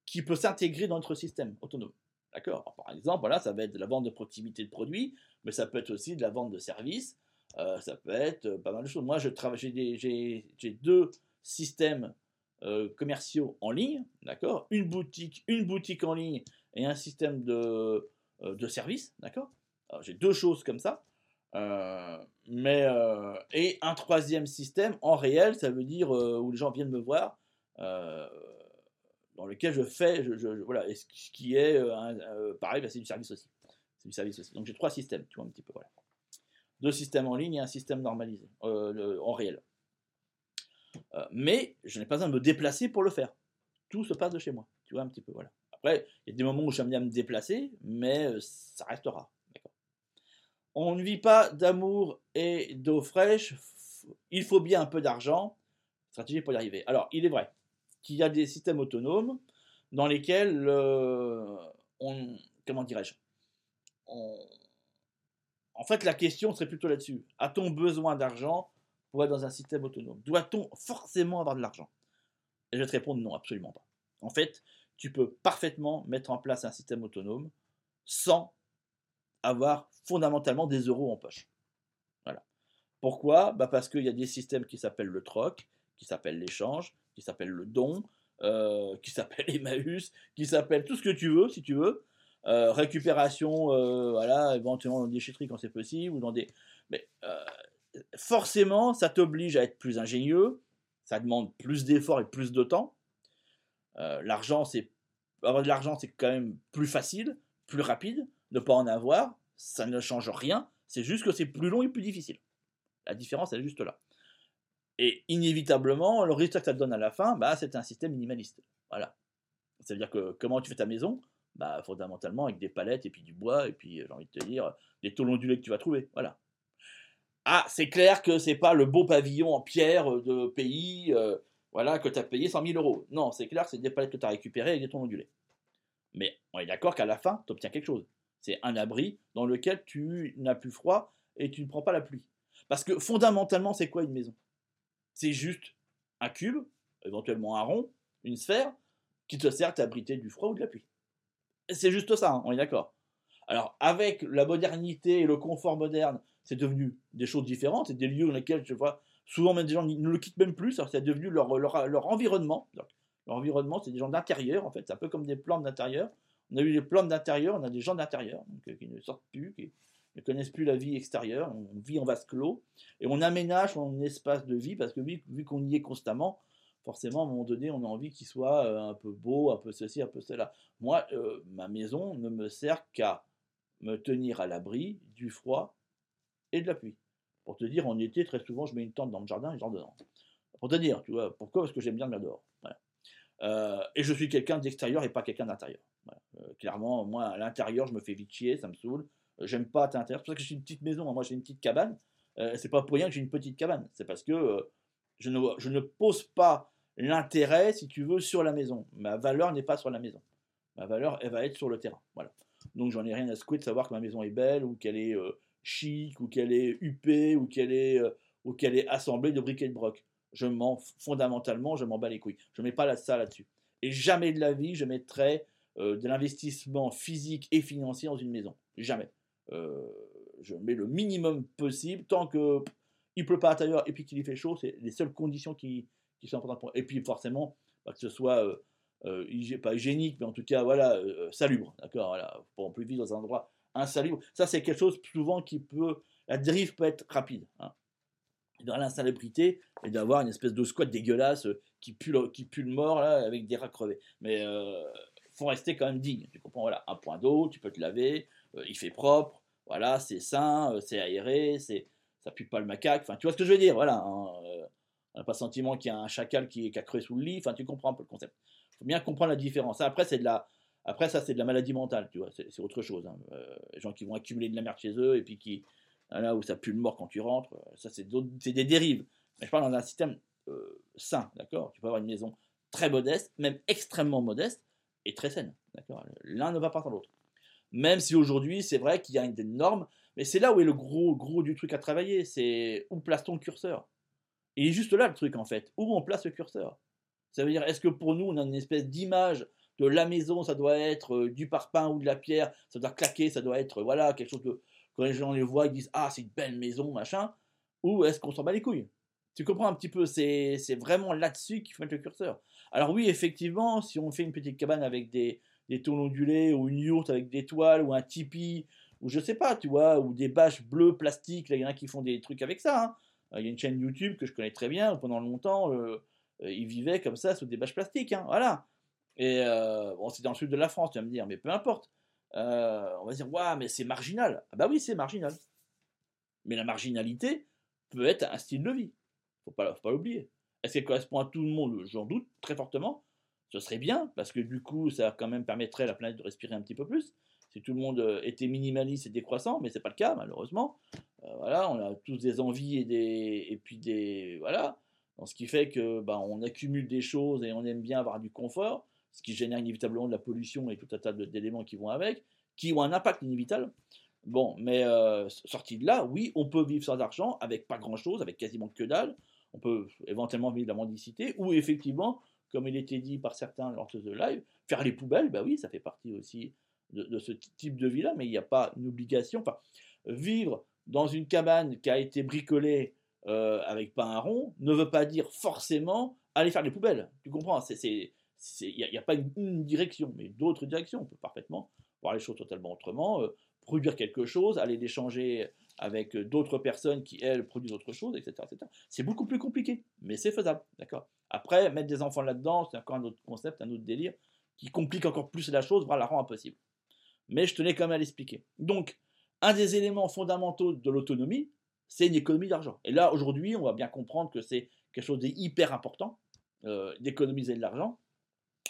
qui peut s'intégrer dans notre système autonome. D'accord? Par exemple, voilà, ça va être de la vente de proximité de produits, mais ça peut être aussi de la vente de services, euh, ça peut être euh, pas mal de choses. Moi, j'ai deux systèmes euh, commerciaux en ligne, d'accord? Une boutique, une boutique en ligne et un système de, de services, d'accord? J'ai deux choses comme ça. Euh, mais, euh, et un troisième système en réel, ça veut dire euh, où les gens viennent me voir, dans lequel je fais, voilà, et ce qui est pareil, bah, c'est du service aussi. C'est du service aussi. Donc j'ai trois systèmes, tu vois un petit peu, voilà. Deux systèmes en ligne et un système normalisé, en réel. mais je n'ai pas besoin de me déplacer pour le faire. Tout se passe de chez moi, tu vois un petit peu, voilà. Après, il y a des moments où j'aime bien me déplacer, mais ça restera on ne vit pas d'amour et d'eau fraîche, il faut bien un peu d'argent, stratégie pour y arriver. Alors, il est vrai qu'il y a des systèmes autonomes dans lesquels on, comment dirais-je, en fait, la question serait plutôt là-dessus. A-t-on besoin d'argent pour être dans un système autonome? Doit-on forcément avoir de l'argent? Et je vais te répondre non, absolument pas. En fait, tu peux parfaitement mettre en place un système autonome sans avoir fondamentalement des euros en poche. Voilà. Pourquoi? Bah Parce qu'il y a des systèmes qui s'appellent le troc, qui s'appellent l'échange, qui s'appellent le don, euh, qui s'appellent Emmaüs, qui s'appellent tout ce que tu veux, si tu veux. Euh, récupération, euh, voilà, éventuellement dans des déchetteries quand c'est possible, ou dans des. Mais forcément, ça t'oblige à être plus ingénieux, ça demande plus d'efforts et plus de temps. l'argent, c'est avoir de l'argent, c'est quand même plus facile, plus rapide ne pas en avoir, ça ne change rien, c'est juste que c'est plus long et plus difficile. La différence, elle est juste là. Et inévitablement, le résultat que ça te donne à la fin, bah, c'est un système minimaliste. Voilà. Ça veut dire que comment tu fais ta maison? Bah, Fondamentalement avec des palettes et puis du bois, et puis j'ai envie de te dire, des tôles ondulés que tu vas trouver. Voilà. Ah, c'est clair que c'est pas le beau pavillon en pierre de pays euh, voilà, que tu as payé 100 000 euros. Non, c'est clair que c'est des palettes que tu as récupérées avec des tôles ondulés. Mais on est d'accord qu'à la fin, tu obtiens quelque chose. C'est un abri dans lequel tu n'as plus froid et tu ne prends pas la pluie. Parce que fondamentalement, c'est quoi une maison? C'est juste un cube, éventuellement un rond, une sphère, qui te sert à abriter du froid ou de la pluie. C'est juste ça, hein, on est d'accord. Alors, avec la modernité et le confort moderne, c'est devenu des choses différentes. C'est des lieux dans lesquels, je vois, souvent même des gens ne le quittent même plus. C'est devenu leur environnement. Leur environnement, c'est des gens d'intérieur, en fait. C'est un peu comme des plantes d'intérieur. On a eu des plantes d'intérieur, on a des gens d'intérieur, euh, qui ne sortent plus, qui ne connaissent plus la vie extérieure. On vit en vase clos. Et on aménage son espace de vie, parce que vu, qu'on y est constamment, forcément, à un moment donné, on a envie qu'il soit euh, un peu beau, un peu ceci, un peu cela. Moi, euh, ma maison ne me sert qu'à me tenir à l'abri du froid et de la pluie. Pour te dire, en été, très souvent, je mets une tente dans le jardin et j'en dedans. Pour te dire, tu vois, pourquoi? Parce que j'aime bien le dehors. Et je suis quelqu'un d'extérieur et pas quelqu'un d'intérieur. Clairement, moi, à l'intérieur, je me fais vite chier, ça me saoule. J'aime pas à l'intérieur. C'est pour ça que j'ai une petite maison. Moi, j'ai une petite cabane. c'est pas pour rien que j'ai une petite cabane. C'est parce que je ne, je ne pose pas l'intérêt, si tu veux, sur la maison. Ma valeur n'est pas sur la maison. Ma valeur, elle va être sur le terrain. Voilà. Donc j'en ai rien à secouer de savoir que ma maison est belle, ou qu'elle est euh, chic, ou qu'elle est huppée, ou qu'elle est, euh, ou qu'elle est assemblée de briquets de broc. Je m'en, fondamentalement, je m'en bats les couilles. Je mets pas la, ça là-dessus. Et jamais de la vie, je mettrai euh, de l'investissement physique et financier dans une maison. Jamais. je mets le minimum possible tant que il pleut pas à l'intérieur et puis qu'il y fait chaud. C'est les seules conditions qui, qui sont importantes. Et puis forcément, bah, que ce soit euh, euh pas hygiénique, mais en tout cas, voilà, euh, euh, salubre. D'accord voilà, Pour plus vivre dans un endroit insalubre. Ça, c'est quelque chose souvent qui peut. La dérive peut être rapide. Hein. Dans l'insalubrité, et d'avoir une espèce de squat dégueulasse qui pue, le, qui pue le mort là, avec des rats crevés. Mais faut rester quand même digne. Tu comprends Voilà, un point d'eau, tu peux te laver, il fait propre, voilà, c'est sain, c'est aéré, c'est ça pue pas le macaque. Enfin, tu vois ce que je veux dire Voilà. Hein, on n'a pas sentiment qu'il y a un chacal qui, qui, a crevé sous le lit. Enfin, tu comprends un peu le concept. Il faut bien comprendre la différence. Après, c'est de la, après ça, c'est de la maladie mentale, tu vois. C'est autre chose. Hein. Euh, les gens qui vont accumuler de la merde chez eux et puis qui, là où ça pue le mort quand tu rentres, euh, ça, c'est des dérives. Mais je parle dans un système euh, sain, d'accord? Tu peux avoir une maison très modeste, même extrêmement modeste et très saine, L'un ne va pas sans l'autre. Même si aujourd'hui, c'est vrai qu'il y a des normes, mais c'est là où est le gros, gros du truc à travailler. C'est où place-t-on le curseur? Il est juste là le truc en fait, où on place le curseur? Ça veut dire, est-ce que pour nous, on a une espèce d'image de la maison, ça doit être euh, du parpaing ou de la pierre, ça doit claquer, ça doit être, voilà, quelque chose que quand les gens les voient, ils disent, ah, c'est une belle maison, machin, ou est-ce qu'on s'en bat les couilles? Tu comprends un petit peu, c'est vraiment là-dessus qu'il faut mettre le curseur. Alors oui, effectivement, si on fait une petite cabane avec des, des tôles ou une yourte avec des toiles, ou un tipi, ou je sais pas, tu vois, ou des bâches bleues plastiques, là, il y en a qui font des trucs avec ça, hein. Euh, il y a une chaîne YouTube que je connais très bien, pendant longtemps, euh, euh, ils vivaient comme ça sous des bâches plastiques, hein, voilà. Et bon, c'est dans le sud de la France, tu vas me dire, mais peu importe. on va dire, waouh, mais c'est marginal. Ah bah oui, c'est marginal. Mais la marginalité peut être un style de vie. Faut pas, faut pas l'oublier. Est-ce qu'elle correspond à tout le monde? J'en doute très fortement. Ce serait bien, parce que du coup, ça quand même permettrait à la planète de respirer un petit peu plus. Si tout le monde était minimaliste et décroissant, mais c'est pas le cas, malheureusement. Euh, voilà, on a tous des envies et des et puis des voilà. ce qui fait que bah, on accumule des choses et on aime bien avoir du confort, ce qui génère inévitablement de la pollution et tout un tas d'éléments qui vont avec, qui ont un impact inévitable. Bon, mais euh, sorti de là, oui, on peut vivre sans argent, avec pas grand-chose, avec quasiment que dalle. On peut éventuellement vivre de la mendicité, ou effectivement, comme il était dit par certains lors de ce live, faire les poubelles, bah oui, ça fait partie aussi de, ce type de vie-là, mais il n'y a pas une obligation. Enfin, vivre dans une cabane qui a été bricolée euh, avec pas un rond ne veut pas dire forcément aller faire les poubelles. Tu comprends? Il n'y a, pas une, direction, mais d'autres directions. On peut parfaitement voir les choses totalement autrement, euh, produire quelque chose, aller l'échanger avec d'autres personnes qui, elles, produisent autre chose, etc. C'est beaucoup plus compliqué, mais c'est faisable. D'accord? Après, mettre des enfants là-dedans, c'est encore un autre concept, un autre délire, qui complique encore plus la chose, voire la rend impossible. Mais je tenais quand même à l'expliquer. Donc, un des éléments fondamentaux de l'autonomie, c'est une économie d'argent. Et là, aujourd'hui, on va bien comprendre que c'est quelque chose d'hyper important euh, d'économiser de l'argent,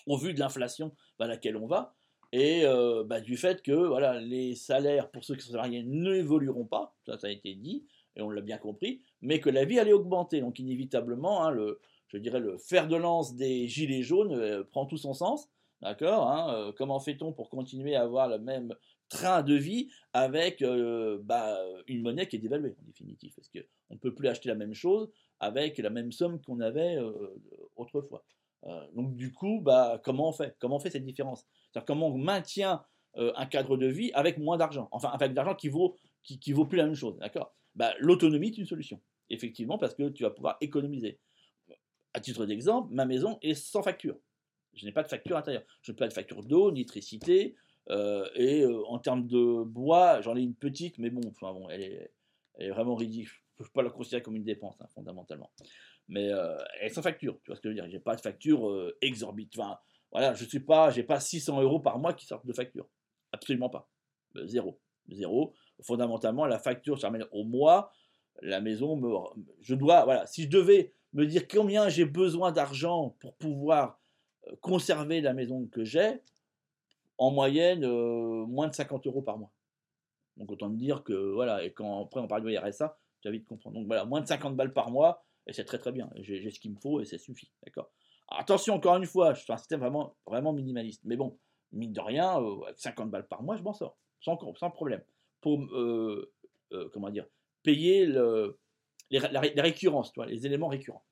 au vu de l'inflation à laquelle on va, et euh, bah, du fait que voilà, les salaires pour ceux qui sont salariés n'évolueront pas, ça, a été dit, et on l'a bien compris, mais que la vie allait augmenter. Donc inévitablement, hein, le, je dirais le fer de lance des gilets jaunes euh, prend tout son sens. D'accord hein, Comment fait-on pour continuer à avoir le même train de vie avec euh, bah, une monnaie qui est dévaluée en définitive? Parce qu'on ne peut plus acheter la même chose avec la même somme qu'on avait euh, autrefois. Euh, donc du coup, bah, comment on fait? Comment on fait cette différence? C'est-à-dire comment on maintient euh, un cadre de vie avec moins d'argent, enfin avec de l'argent qui vaut qui, qui, vaut plus la même chose, d'accord? Bah, L'autonomie est une solution, effectivement, parce que tu vas pouvoir économiser. À titre d'exemple, ma maison est sans facture. Je n'ai pas de facture intérieure. Je n'ai pas de facture d'eau, d'électricité, euh, et en termes de bois, j'en ai une petite, mais bon, enfin bon, elle est, vraiment ridicule. Je ne peux pas la considérer comme une dépense, hein, fondamentalement mais euh, elle est sans facture. Tu vois ce que je veux dire? J'ai pas de facture euh, exorbitante. Voilà, je suis pas, j'ai pas 600 euros par mois qui sortent de facture. Absolument pas. Euh, zéro. Zéro. Fondamentalement, la facture, ça ramène au mois. La maison, je dois, voilà, si je devais me dire combien j'ai besoin d'argent pour pouvoir conserver la maison que j'ai, en moyenne, moins de 50 euros par mois. Donc autant me dire que, voilà, et quand après on parle du RSA, tu vas vite comprendre. Donc voilà, moins de 50 balles par mois, et c'est très très bien. J'ai ce qu'il me faut et ça suffit. D'accord? Attention, encore une fois, je suis un système vraiment, minimaliste. Mais bon, mine de rien, euh, avec 50 balles par mois, je m'en sors. Sans, sans problème. Pour, euh, euh, comment dire, payer le, les, récurrences, les éléments récurrents.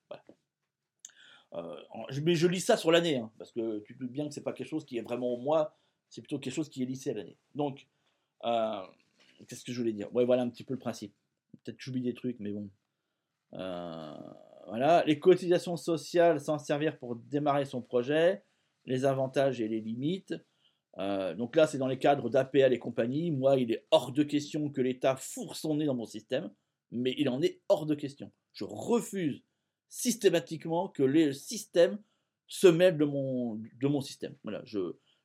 mais je lis ça sur l'année, hein, parce que tu te doutes bien que c'est pas quelque chose qui est vraiment au mois, c'est plutôt quelque chose qui est lissé à l'année. Donc, qu'est-ce que je voulais dire? Voilà un petit peu le principe. Peut-être que j'oublie des trucs, mais bon, voilà, les cotisations sociales s'en servir pour démarrer son projet, les avantages et les limites. Euh, donc là, c'est dans les cadres d'APL et compagnie. Moi, il est hors de question que l'État fourre son nez dans mon système, mais il en est hors de question. Je refuse systématiquement que le système se mêle de mon, de mon système. Voilà,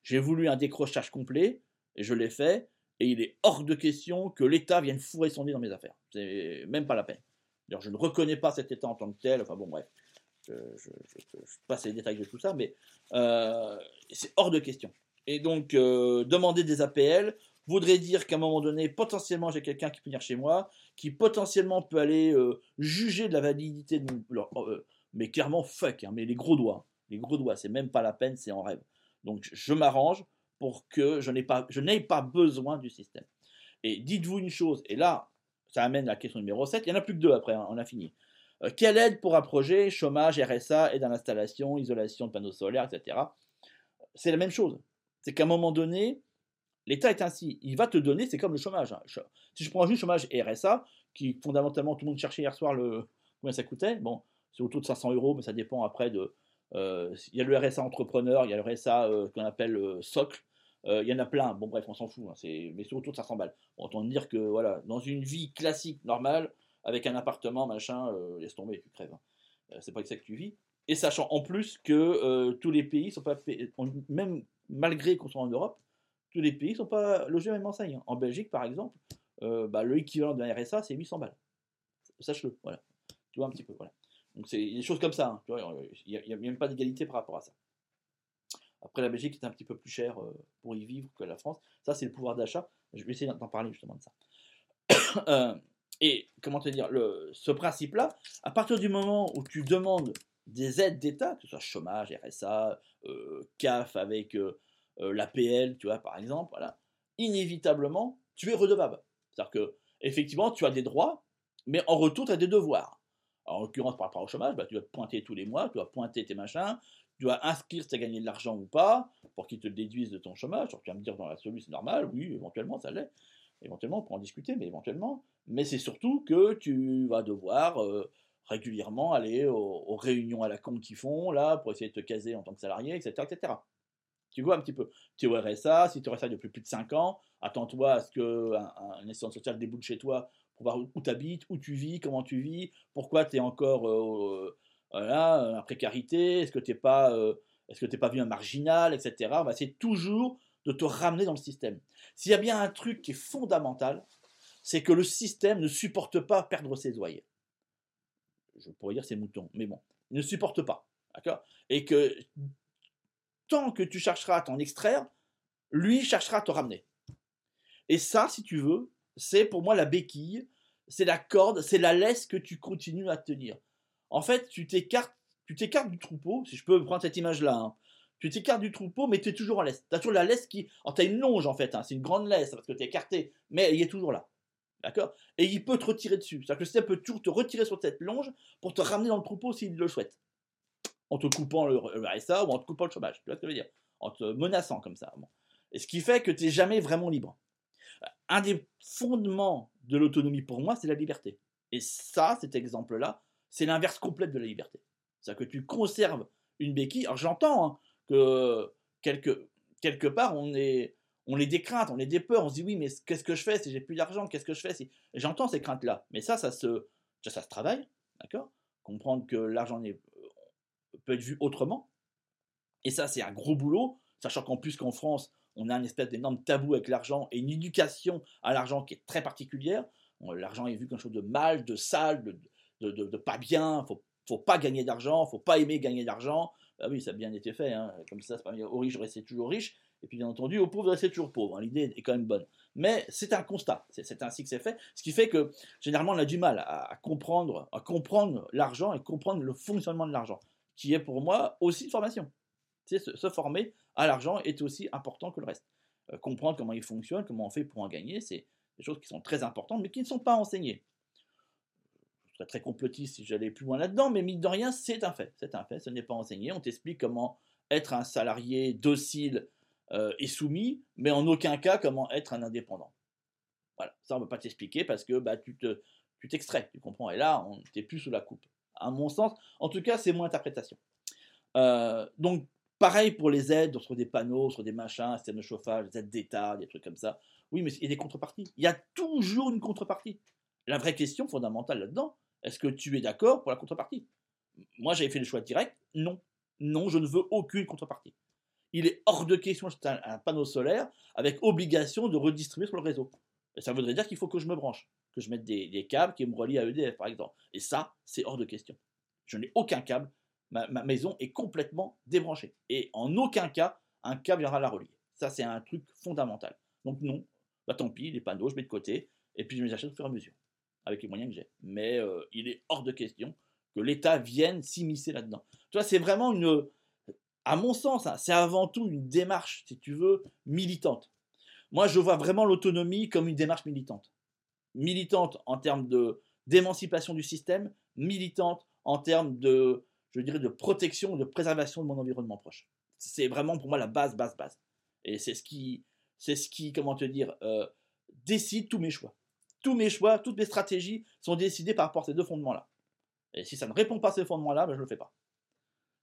j'ai voulu un décrochage complet, et je l'ai fait, et il est hors de question que l'État vienne fourrer son nez dans mes affaires. C'est même pas la peine je ne reconnais pas cet État en tant que tel. Enfin bon, bref, je, passe les détails de tout ça, mais euh, c'est hors de question. Et donc, euh, demander des APL voudrait dire qu'à un moment donné, potentiellement, j'ai quelqu'un qui peut venir chez moi, qui potentiellement peut aller euh, juger de la validité de mon. mais clairement, fuck, hein, mais les gros doigts. Les gros doigts, c'est même pas la peine, c'est en rêve. Donc, je m'arrange pour que je n'ai pas, pas besoin du système. Et dites-vous une chose, et là, ça amène à la question numéro 7. Il n'y en a plus que deux après, hein, on a fini. Euh, quelle aide pour un projet Chômage, RSA, aide à l'installation, isolation de panneaux solaires, etc. C'est la même chose. C'est qu'à un moment donné, l'État est ainsi. Il va te donner, c'est comme le chômage. Hein. Si je prends juste chômage et RSA, qui fondamentalement tout le monde cherchait hier soir le, combien ça coûtait, bon, c'est autour de 500 euros, mais ça dépend après de. Euh, il y a le RSA entrepreneur, il y a le RSA euh, qu'on appelle socle, il y en a plein, bon bref, on s'en fout, hein, mais c'est autour de 500 balles. On entend dire que voilà, dans une vie classique, normale, avec un appartement, machin, euh, laisse tomber, tu crèves. Hein. Euh, c'est pas que ça que tu vis. Et sachant en plus que tous les pays sont pas même malgré qu'on soit en Europe, tous les pays sont pas logés à même enseigne. Hein. En Belgique, par exemple, bah, le équivalent d'un RSA, c'est 800 balles. Sache-le, voilà. Tu vois un petit peu, voilà. Donc c'est des choses comme ça. Il n'y a, même pas d'égalité par rapport à ça. Après, la Belgique est un petit peu plus chère euh, pour y vivre que la France. Ça, c'est le pouvoir d'achat. Je vais essayer d'en parler justement de ça. Euh, et comment te dire, ce principe-là, à partir du moment où tu demandes des aides d'État, que ce soit chômage, RSA, euh, CAF avec l'APL, tu vois, par exemple, voilà, inévitablement, tu es redevable. C'est-à-dire que, effectivement, tu as des droits, mais en retour, tu as des devoirs. en l'occurrence, par rapport au chômage, bah, tu dois te pointer tous les mois, tu dois pointer tes machins, tu dois inscrire si tu as gagné de l'argent ou pas, pour qu'ils te déduisent de ton chômage. tu vas me dire dans l'absolu c'est normal, oui, éventuellement ça l'est. Éventuellement, on peut en discuter, mais éventuellement. Mais c'est surtout que tu vas devoir euh, régulièrement aller aux, réunions à la con qu'ils font, là, pour essayer de te caser en tant que salarié, etc. etc. Tu vois un petit peu. Tu es au RSA, si tu es au RSA depuis plus de 5 ans, attends-toi à ce qu'un un assistante sociale déboule chez toi pour voir où tu habites, où tu vis, comment tu vis, pourquoi tu es encore euh, voilà, euh, la précarité, est-ce que tu n'es pas, euh, pas vu un marginal, etc. On va essayer toujours de te ramener dans le système. S'il y a bien un truc qui est fondamental, c'est que le système ne supporte pas perdre ses oreilles. Je pourrais dire ses moutons, mais bon, il ne supporte pas. D'accord? Et que tant que tu chercheras à t'en extraire, lui cherchera à te ramener. Et ça, si tu veux, c'est pour moi la béquille, c'est la corde, c'est la laisse que tu continues à tenir en fait, tu t'écartes, tu t'écartes du troupeau, si je peux prendre cette image-là. Hein. Tu t'écartes du troupeau, mais tu es toujours en laisse. Tu as toujours la laisse qui. Alors, tu as une longe, en fait, hein. c'est une grande laisse, parce que tu es écarté, mais il est toujours là. D'accord? Et il peut te retirer dessus. C'est-à-dire que le système peut toujours te retirer sur cette longe pour te ramener dans le troupeau s'il le souhaite. en te coupant le, RSA ou en te coupant le chômage. Tu vois ce que je veux dire? En te menaçant comme ça. Et ce qui fait que tu n'es jamais vraiment libre. Un des fondements de l'autonomie pour moi, c'est la liberté. Et ça, cet exemple-là, c'est l'inverse complète de la liberté. C'est-à-dire que tu conserves une béquille. Alors j'entends hein, que quelque, quelque part, on est, on est des craintes, on est des peurs, on se dit oui, mais qu'est-ce que je fais si j'ai plus d'argent? Qu'est-ce que je fais si... J'entends ces craintes-là, mais ça, ça se, ça, se travaille, d'accord? Comprendre que l'argent peut être vu autrement. Et ça, c'est un gros boulot, sachant qu'en plus qu'en France, on a un espèce d'énorme tabou avec l'argent et une éducation à l'argent qui est très particulière. L'argent est vu comme chose de mal, de sale, de, de, pas bien. Faut, faut pas gagner d'argent, faut pas aimer gagner d'argent. Ah oui, ça a bien été fait. Hein. Comme ça, c'est pas bien. Aux riches, rester toujours riche. Et puis, bien entendu, aux pauvres, rester toujours pauvres. Hein. L'idée est quand même bonne. Mais c'est un constat. C'est ainsi que c'est fait. Ce qui fait que, généralement, on a du mal à, comprendre, à comprendre l'argent et comprendre le fonctionnement de l'argent, qui est pour moi aussi une formation. Se, se, former à l'argent est aussi important que le reste. Euh, comprendre comment il fonctionne, comment on fait pour en gagner, c'est des choses qui sont très importantes, mais qui ne sont pas enseignées serais très complotiste si j'allais plus loin là-dedans, mais mine de rien, c'est un fait. C'est un fait, ce n'est pas enseigné. On t'explique comment être un salarié docile euh, et soumis, mais en aucun cas comment être un indépendant. Voilà, ça on ne peut pas t'expliquer parce que bah, tu te, tu t'extrais, tu comprends. Et là, on t'es plus sous la coupe. À mon sens, en tout cas, c'est mon interprétation. Euh, donc, pareil pour les aides sur des panneaux, sur des machins, système de chauffage, des aides d'État, des trucs comme ça. Oui, mais il y a des contreparties. Il y a toujours une contrepartie. La vraie question fondamentale là-dedans, est-ce que tu es d'accord pour la contrepartie? Moi, j'avais fait le choix direct. Non. Non, je ne veux aucune contrepartie. Il est hors de question d'acheter un, panneau solaire avec obligation de redistribuer sur le réseau. Et ça voudrait dire qu'il faut que je me branche, que je mette des, câbles qui me relient à EDF, par exemple. Et ça, c'est hors de question. Je n'ai aucun câble. Ma, maison est complètement débranchée. Et en aucun cas, un câble viendra la relier. Ça, c'est un truc fondamental. Donc non, bah tant pis, les panneaux, je mets de côté, et puis je les achète au fur et à mesure avec les moyens que j'ai. Mais euh, il est hors de question que l'État vienne s'immiscer là-dedans. Tu vois, c'est vraiment une, à mon sens, hein, c'est avant tout une démarche, si tu veux, militante. Moi, je vois vraiment l'autonomie comme une démarche militante. Militante en termes d'émancipation du système, militante en termes de, je dirais, de protection, de préservation de mon environnement proche. C'est vraiment pour moi la base, base, base. Et c'est ce qui, c'est ce qui, comment te dire, euh, décide tous mes choix tous mes choix, toutes mes stratégies sont décidées par rapport à ces deux fondements-là. Et si ça ne répond pas à ces fondements-là, ben je ne le fais pas.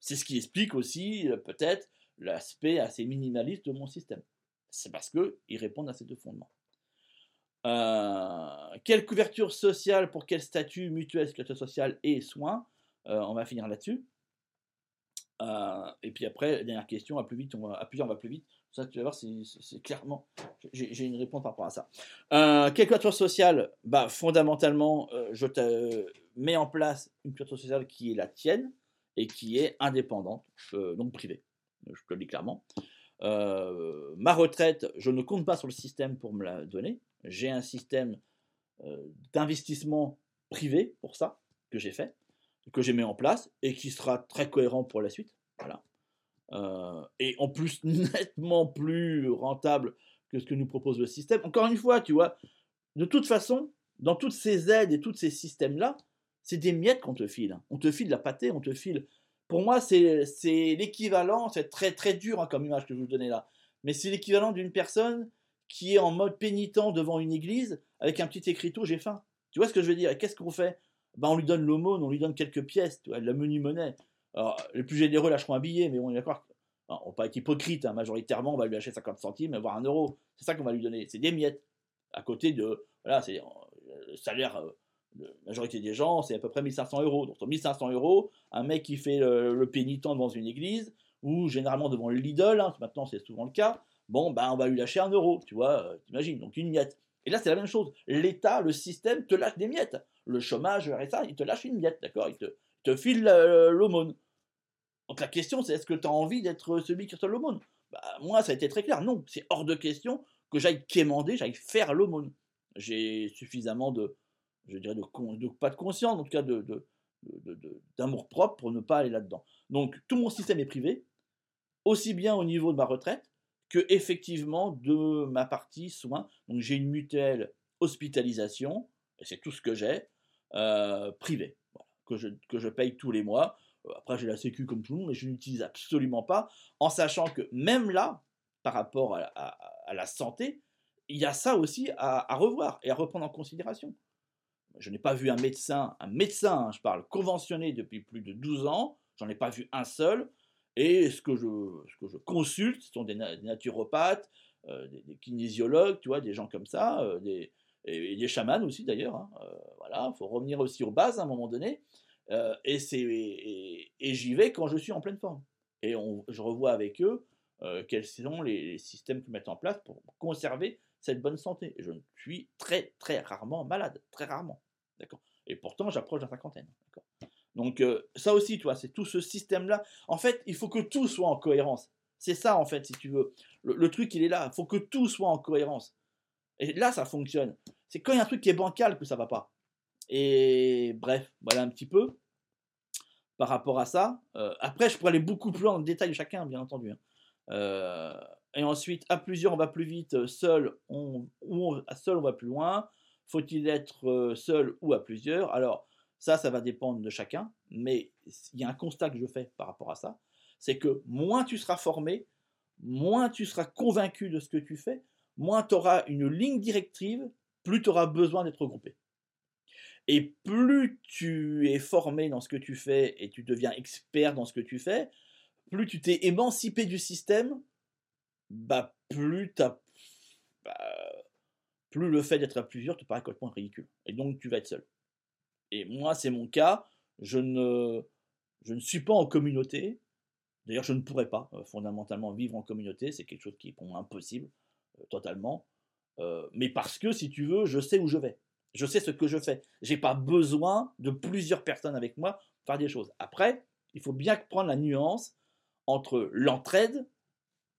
C'est ce qui explique aussi euh, peut-être l'aspect assez minimaliste de mon système. C'est parce qu'ils répondent à ces deux fondements. Euh, quelle couverture sociale pour quel statut mutuel, sécurité sociale et soins? Euh, On va finir là-dessus. et puis après, dernière question, à plus vite, on à plusieurs, on va plus vite. Ça, tu vas voir, c'est clairement. J'ai une réponse par rapport à ça. Euh, quelle couverture sociale? Bah, Fondamentalement, euh, je te mets en place une couverture sociale qui est la tienne et qui est indépendante, euh, donc privée. Je te le dis clairement. Ma retraite, je ne compte pas sur le système pour me la donner. J'ai un système d'investissement privé pour ça, que j'ai fait, que j'ai mis en place et qui sera très cohérent pour la suite. Voilà. Euh, et en plus nettement plus rentable que ce que nous propose le système. Encore une fois, tu vois, de toute façon, dans toutes ces aides et tous ces systèmes-là, c'est des miettes qu'on te file. On te file la pâtée, on te file. Pour moi, c'est l'équivalent, c'est très très dur hein, comme image que je vous donnais là, mais c'est l'équivalent d'une personne qui est en mode pénitent devant une église avec un petit écriteau j'ai faim. Tu vois ce que je veux dire? Qu'est-ce qu'on fait? Ben, On lui donne l'aumône, on lui donne quelques pièces, tu de la menu monnaie. Alors, les plus généreux lâcheront un billet, mais on est d'accord. On va pas être hypocrite, hein, majoritairement, on va lui lâcher 50 centimes, voire un euro. C'est ça qu'on va lui donner. C'est des miettes. À côté de. Voilà, c'est euh, le salaire euh, de la majorité des gens, c'est à peu près 1500 euros. Donc, sur 1500 euros, un mec qui fait le, pénitent devant une église, ou généralement devant le Lidl, hein, maintenant c'est souvent le cas, bon, ben, on va lui lâcher un euro, tu vois, euh, t'imagines, donc une miette. Et là, c'est la même chose. L'État, le système te lâche des miettes. Le chômage, le RSA, il te lâche une miette, d'accord? Il te, te file l'aumône. Donc la question, c'est est-ce que tu as envie d'être celui qui reçoit l'aumône? Bah, Moi, ça a été très clair. Non, c'est hors de question que j'aille quémander, j'aille faire l'aumône. J'ai suffisamment de, je dirais, de, pas de conscience, en tout cas de, d'amour propre pour ne pas aller là-dedans. Donc tout mon système est privé, aussi bien au niveau de ma retraite que effectivement de ma partie soins. Donc j'ai une mutuelle hospitalisation, et c'est tout ce que j'ai, euh, privé que je, que je paye tous les mois. Après, j'ai la sécu comme tout le monde, mais je n'utilise absolument pas, en sachant que même là, par rapport à, la santé, il y a ça aussi à, revoir et à reprendre en considération. Je n'ai pas vu un médecin, un médecin, hein, je parle, conventionné depuis plus de 12 ans, j'en ai pas vu un seul, et ce que je, consulte, ce sont des, naturopathes, euh, des, kinésiologues, tu vois, des gens comme ça, euh, des, et, des chamans aussi d'ailleurs. Hein, euh, voilà, il faut revenir aussi aux bases à un moment donné. Et, et, j'y vais quand je suis en pleine forme. Et je revois avec eux quels sont les, systèmes qu'ils mettent en place pour conserver cette bonne santé. je suis très très rarement malade, très rarement. D'accord? Et pourtant, j'approche de la cinquantaine. D'accord? Donc euh, ça aussi, tu vois, c'est tout ce système-là. En fait, il faut que tout soit en cohérence. C'est ça, en fait, si tu veux. Le, truc, il est là. Il faut que tout soit en cohérence. Et là, ça fonctionne. C'est quand il y a un truc qui est bancal que ça va pas. Et bref, voilà un petit peu par rapport à ça. Euh, après, je pourrais aller beaucoup plus loin dans le détail de chacun, bien entendu. Hein. Euh, et ensuite, à plusieurs, on va plus vite. Seul, on, seul, on va plus loin. Faut-il être seul ou à plusieurs? Alors, ça, ça va dépendre de chacun, mais il y a un constat que je fais par rapport à ça, c'est que moins tu seras formé, moins tu seras convaincu de ce que tu fais, moins tu auras une ligne directive, plus tu auras besoin d'être regroupé. Et plus tu es formé dans ce que tu fais et tu deviens expert dans ce que tu fais, plus tu t'es émancipé du système, bah plus bah, plus le fait d'être à plusieurs te paraît complètement ridicule. Et donc tu vas être seul. Et moi, c'est mon cas. Je ne, je ne suis pas en communauté. D'ailleurs, je ne pourrais pas euh, fondamentalement vivre en communauté. C'est quelque chose qui est pour moi impossible, euh, totalement. Euh, mais parce que, si tu veux, je sais où je vais. Je sais ce que je fais. J'ai pas besoin de plusieurs personnes avec moi pour faire des choses. Après, il faut bien prendre la nuance entre l'entraide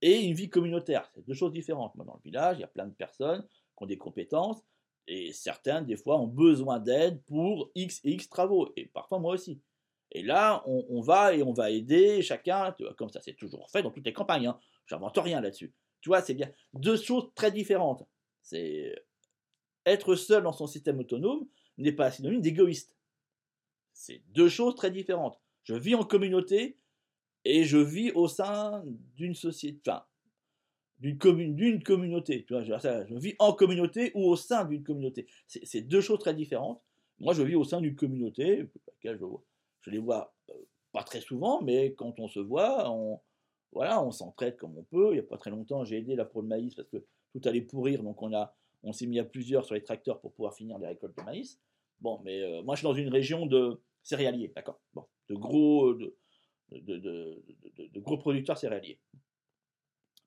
et une vie communautaire. C'est deux choses différentes. Moi, dans le village, il y a plein de personnes qui ont des compétences. Et certains, des fois, ont besoin d'aide pour X et X travaux. Et parfois, moi aussi. Et là, on, va et on va aider chacun, comme ça c'est toujours fait dans toutes les campagnes. Hein. J'invente rien là-dessus. Tu vois, c'est bien. Deux choses très différentes. C'est être seul dans son système autonome n'est pas synonyme d'égoïste. C'est deux choses très différentes. Je vis en communauté et je vis au sein d'une société, enfin, d'une commune, d'une communauté. Tu vois, je, vis en communauté ou au sein d'une communauté. C'est deux choses très différentes. Moi, je vis au sein d'une communauté, je les vois euh, pas très souvent, mais quand on se voit, on, voilà, on s'entraide comme on peut. Il n'y a pas très longtemps, j'ai aidé la pro de maïs parce que tout allait pourrir, donc on, a, on s'est mis à plusieurs sur les tracteurs pour pouvoir finir les récoltes de maïs. Bon, mais euh, moi, je suis dans une région de céréaliers, d'accord? Bon, de gros, de, de, gros producteurs céréaliers.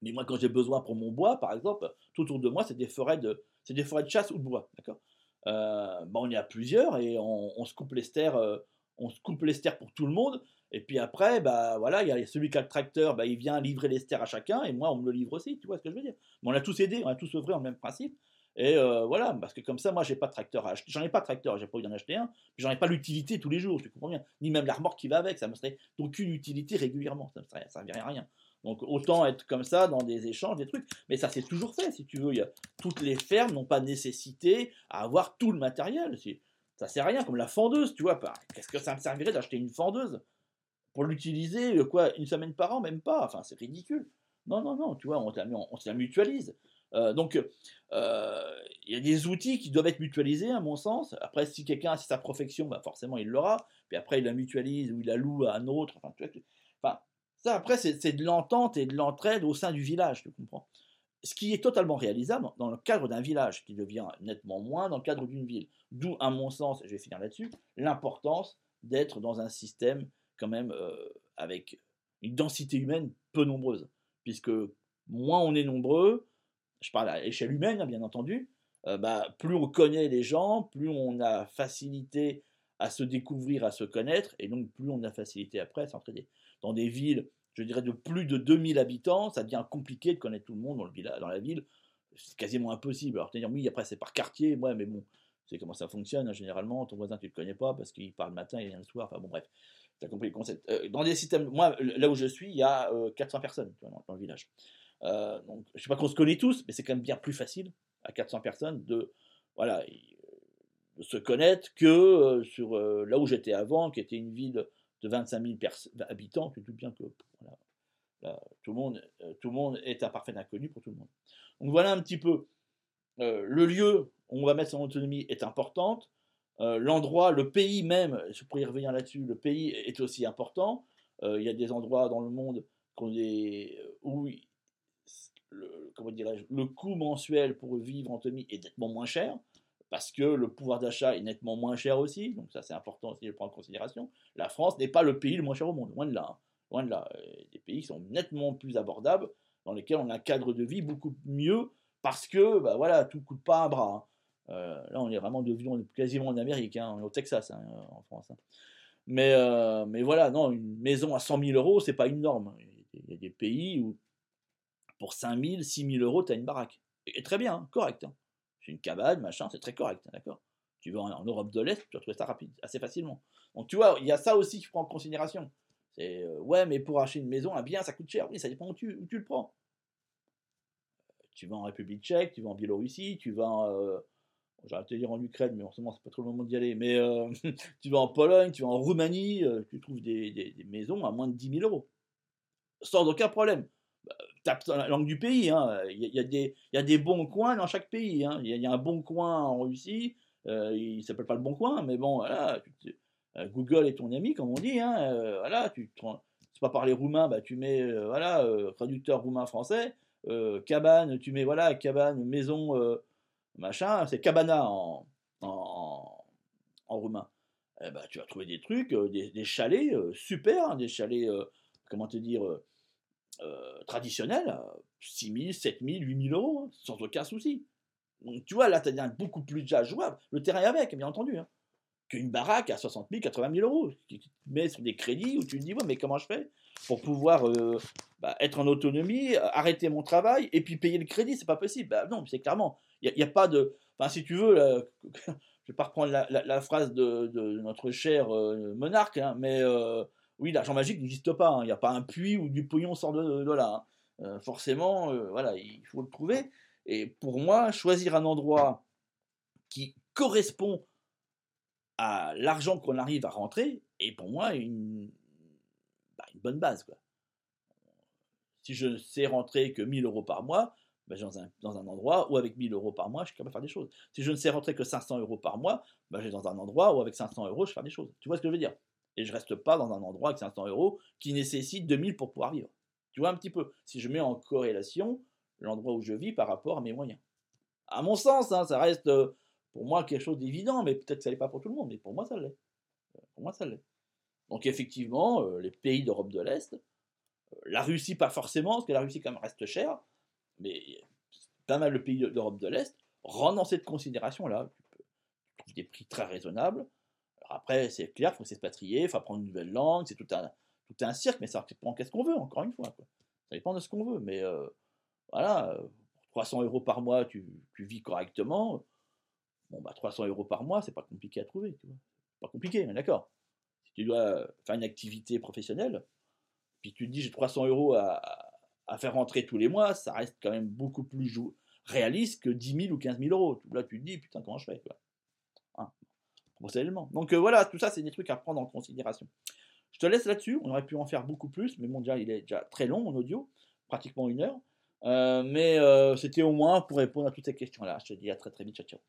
Mais moi, quand j'ai besoin pour mon bois, par exemple, tout autour de moi, c'est des forêts de, c'est des forêts de chasse ou de bois, d'accord? Euh, bah, On y a plusieurs et on, se coupe les euh, on se coupe les pour tout le monde. Et puis après, bah voilà, il y a celui qui a le tracteur, bah, il vient livrer les à chacun et moi, on me le livre aussi. Tu vois ce que je veux dire? On a tous aidé, on a tous œuvré en même principe. Et euh, voilà, parce que comme ça, moi, j'ai pas de tracteur à acheter. J'en ai pas de tracteur, j'ai pas envie d'en acheter un. J'en ai pas l'utilité tous les jours, tu comprends bien. Ni même la remorque qui va avec, ça me serait d'aucune utilité régulièrement. Ça ne servirait à rien. Donc autant être comme ça dans des échanges, des trucs. Mais ça s'est toujours fait, si tu veux. Il y a, toutes les fermes n'ont pas nécessité à avoir tout le matériel. Ça sert à rien, comme la fendeuse, tu vois. Qu'est-ce que ça me servirait d'acheter une fendeuse? Pour l'utiliser, euh, quoi, une semaine par an, même pas. Enfin, c'est ridicule. Non, non, non, tu vois, on, on, on se la mutualise. Euh, donc, euh, il y a des outils qui doivent être mutualisés, à mon sens. Après, si quelqu'un a sa profession, bah forcément, il l'aura. Puis après, il la mutualise ou il la loue à un autre. Enfin, enfin après, c'est de l'entente et de l'entraide au sein du village, tu comprends Ce qui est totalement réalisable dans le cadre d'un village, qui devient nettement moins dans le cadre d'une ville. D'où, à mon sens, je vais finir là-dessus, l'importance d'être dans un système quand même euh, avec une densité humaine peu nombreuse. Puisque moins on est nombreux, je parle à l'échelle humaine, hein, bien entendu, euh, bah, plus on connaît les gens, plus on a facilité à se découvrir, à se connaître, et donc plus on a facilité après à s'entraider. Dans des villes je dirais, de plus de 2000 habitants, ça devient compliqué de connaître tout le monde dans, le dans la ville. C'est quasiment impossible. Alors, dire, oui, après, c'est par quartier, ouais, mais bon, c'est comment ça fonctionne. Hein, généralement, ton voisin, tu ne le connais pas parce qu'il parle le matin et vient le soir. Enfin, bon, bref, tu as compris le concept. Euh, dans des systèmes, moi, là où je suis, il y a 400 euh, personnes dans, le village. Euh, donc, je ne sais pas qu'on se connaît tous, mais c'est quand même bien plus facile à 400 personnes de, voilà, de se connaître que sur là où j'étais avant, qui était une ville de 25 000 habitants, tu te doutes bien que tout, le monde, euh, tout le monde est un parfait inconnu pour tout le monde. Donc voilà un petit peu. Euh, le lieu où on va mettre son autonomie est importante. Euh, l'endroit, le pays même, je pourrais y revenir là-dessus, le pays est aussi important. Il y a des endroits dans le monde où le, coût mensuel pour vivre en autonomie est nettement moins cher parce que le pouvoir d'achat est nettement moins cher aussi, donc ça c'est important aussi de prendre en considération. La France n'est pas le pays le moins cher au monde, loin de là. Hein. Loin de là. Des pays qui sont nettement plus abordables, dans lesquels on a un cadre de vie beaucoup mieux, parce que bah, voilà, tout ne coûte pas un bras. Hein. Euh, là on est vraiment devenu quasiment en Amérique, hein, on est au Texas en France. Mais, euh, mais voilà, non, une maison à 100 000 euros, c'est pas une norme. Il y a des pays où pour 5 000, 6 000 euros, tu as une baraque. Et très bien, correct une cabane, machin, c'est très correct, d'accord Tu vas en, Europe de l'Est, tu vas trouver ça rapide, assez facilement. Donc tu vois, il y a ça aussi qui prend en considération. C'est euh, ouais, mais pour acheter une maison, un bien, ça coûte cher. Oui, ça dépend où tu, le prends. Tu vas en République tchèque, tu vas en Biélorussie, tu vas, euh, j'aurais te dire en Ukraine, mais en ce moment c'est pas trop le moment d'y aller. Mais euh, tu vas en Pologne, tu vas en Roumanie, tu trouves des, des, maisons à moins de 10 000 euros, sans aucun problème la langue du pays. Hein. Il, y a, des, bons coins dans chaque pays. Hein. Il, y a, un bon coin en Russie. Euh, il s'appelle pas le bon coin, mais bon, voilà. Euh, Google est ton ami, comme on dit. Hein. Euh, voilà, tu pas parler roumain, bah, tu mets euh, voilà traducteur roumain-français. cabane, tu mets voilà cabane, maison, machin. C'est cabana en, roumain. Eh bah, tu vas trouver des trucs, des, des chalets super, des chalets, comment te dire euh, traditionnel, 6 000, 7 000, 8 000 euros, hein, sans aucun souci. Donc tu vois, là, tu as beaucoup plus déjà jouable. Le terrain est avec, bien entendu. Hein, qu'une baraque à 60 000, 80 000 euros. Tu te mets sur des crédits où tu te dis, ouais, mais comment je fais pour pouvoir euh, bah, être en autonomie, arrêter mon travail et puis payer le crédit? C'est pas possible. Bah, non, c'est clairement. Il n'y a, pas de. Enfin, si tu veux, je vais pas reprendre la, phrase de, notre cher euh, monarque, hein, mais oui, l'argent magique n'existe pas. Hein. Il n'y a pas un puits où du pognon sort de, là. Hein. Euh, forcément, euh, voilà, il faut le trouver. Et pour moi, choisir un endroit qui correspond à l'argent qu'on arrive à rentrer est pour moi une, bah, bonne base. Si je ne sais rentrer que 1000 euros par mois, bah, dans, un, dans, un, endroit où avec 1000 euros par mois, je suis capable de faire des choses. Si je ne sais rentrer que 500 euros par mois, bah, je vais dans un endroit où avec 500 euros, je fais des choses. Tu vois ce que je veux dire? Et je reste pas dans un endroit avec 500 euros qui nécessite 2000 pour pouvoir vivre. Tu vois un petit peu, si je mets en corrélation l'endroit où je vis par rapport à mes moyens. À mon sens, hein, ça reste euh, pour moi quelque chose d'évident, mais peut-être que ça n'est pas pour tout le monde, mais pour moi ça l'est. Euh, pour moi ça l'est. Donc effectivement, euh, les pays d'Europe de l'Est, la Russie pas forcément, parce que la Russie quand même reste chère, mais pas mal de pays d'Europe de l'Est rentrent dans cette considération-là. Tu des prix très raisonnables, après, c'est clair, il faut s'expatrier, il faut apprendre une nouvelle langue, c'est tout un, tout un cirque, mais ça dépend qu'est-ce qu'on veut, encore une fois. Ça dépend de ce qu'on veut. Mais euh, voilà, 300 euros par mois, tu, tu, vis correctement. Bon, bah 300 euros par mois, c'est pas compliqué à trouver. Tu vois. Pas compliqué, mais d'accord. Si tu dois faire une activité professionnelle, puis tu te dis j'ai 300 euros à, à, faire rentrer tous les mois, ça reste quand même beaucoup plus réaliste que 10 000 ou 15 000 euros. Là, tu te dis putain, comment je fais quoi. Donc euh, voilà, tout ça, c'est des trucs à prendre en considération. Je te laisse là-dessus. On aurait pu en faire beaucoup plus, mais bon, déjà, il est déjà très long en audio, pratiquement une heure. Euh, mais euh, c'était au moins pour répondre à toutes ces questions-là. Je te dis à très très vite. Ciao, ciao.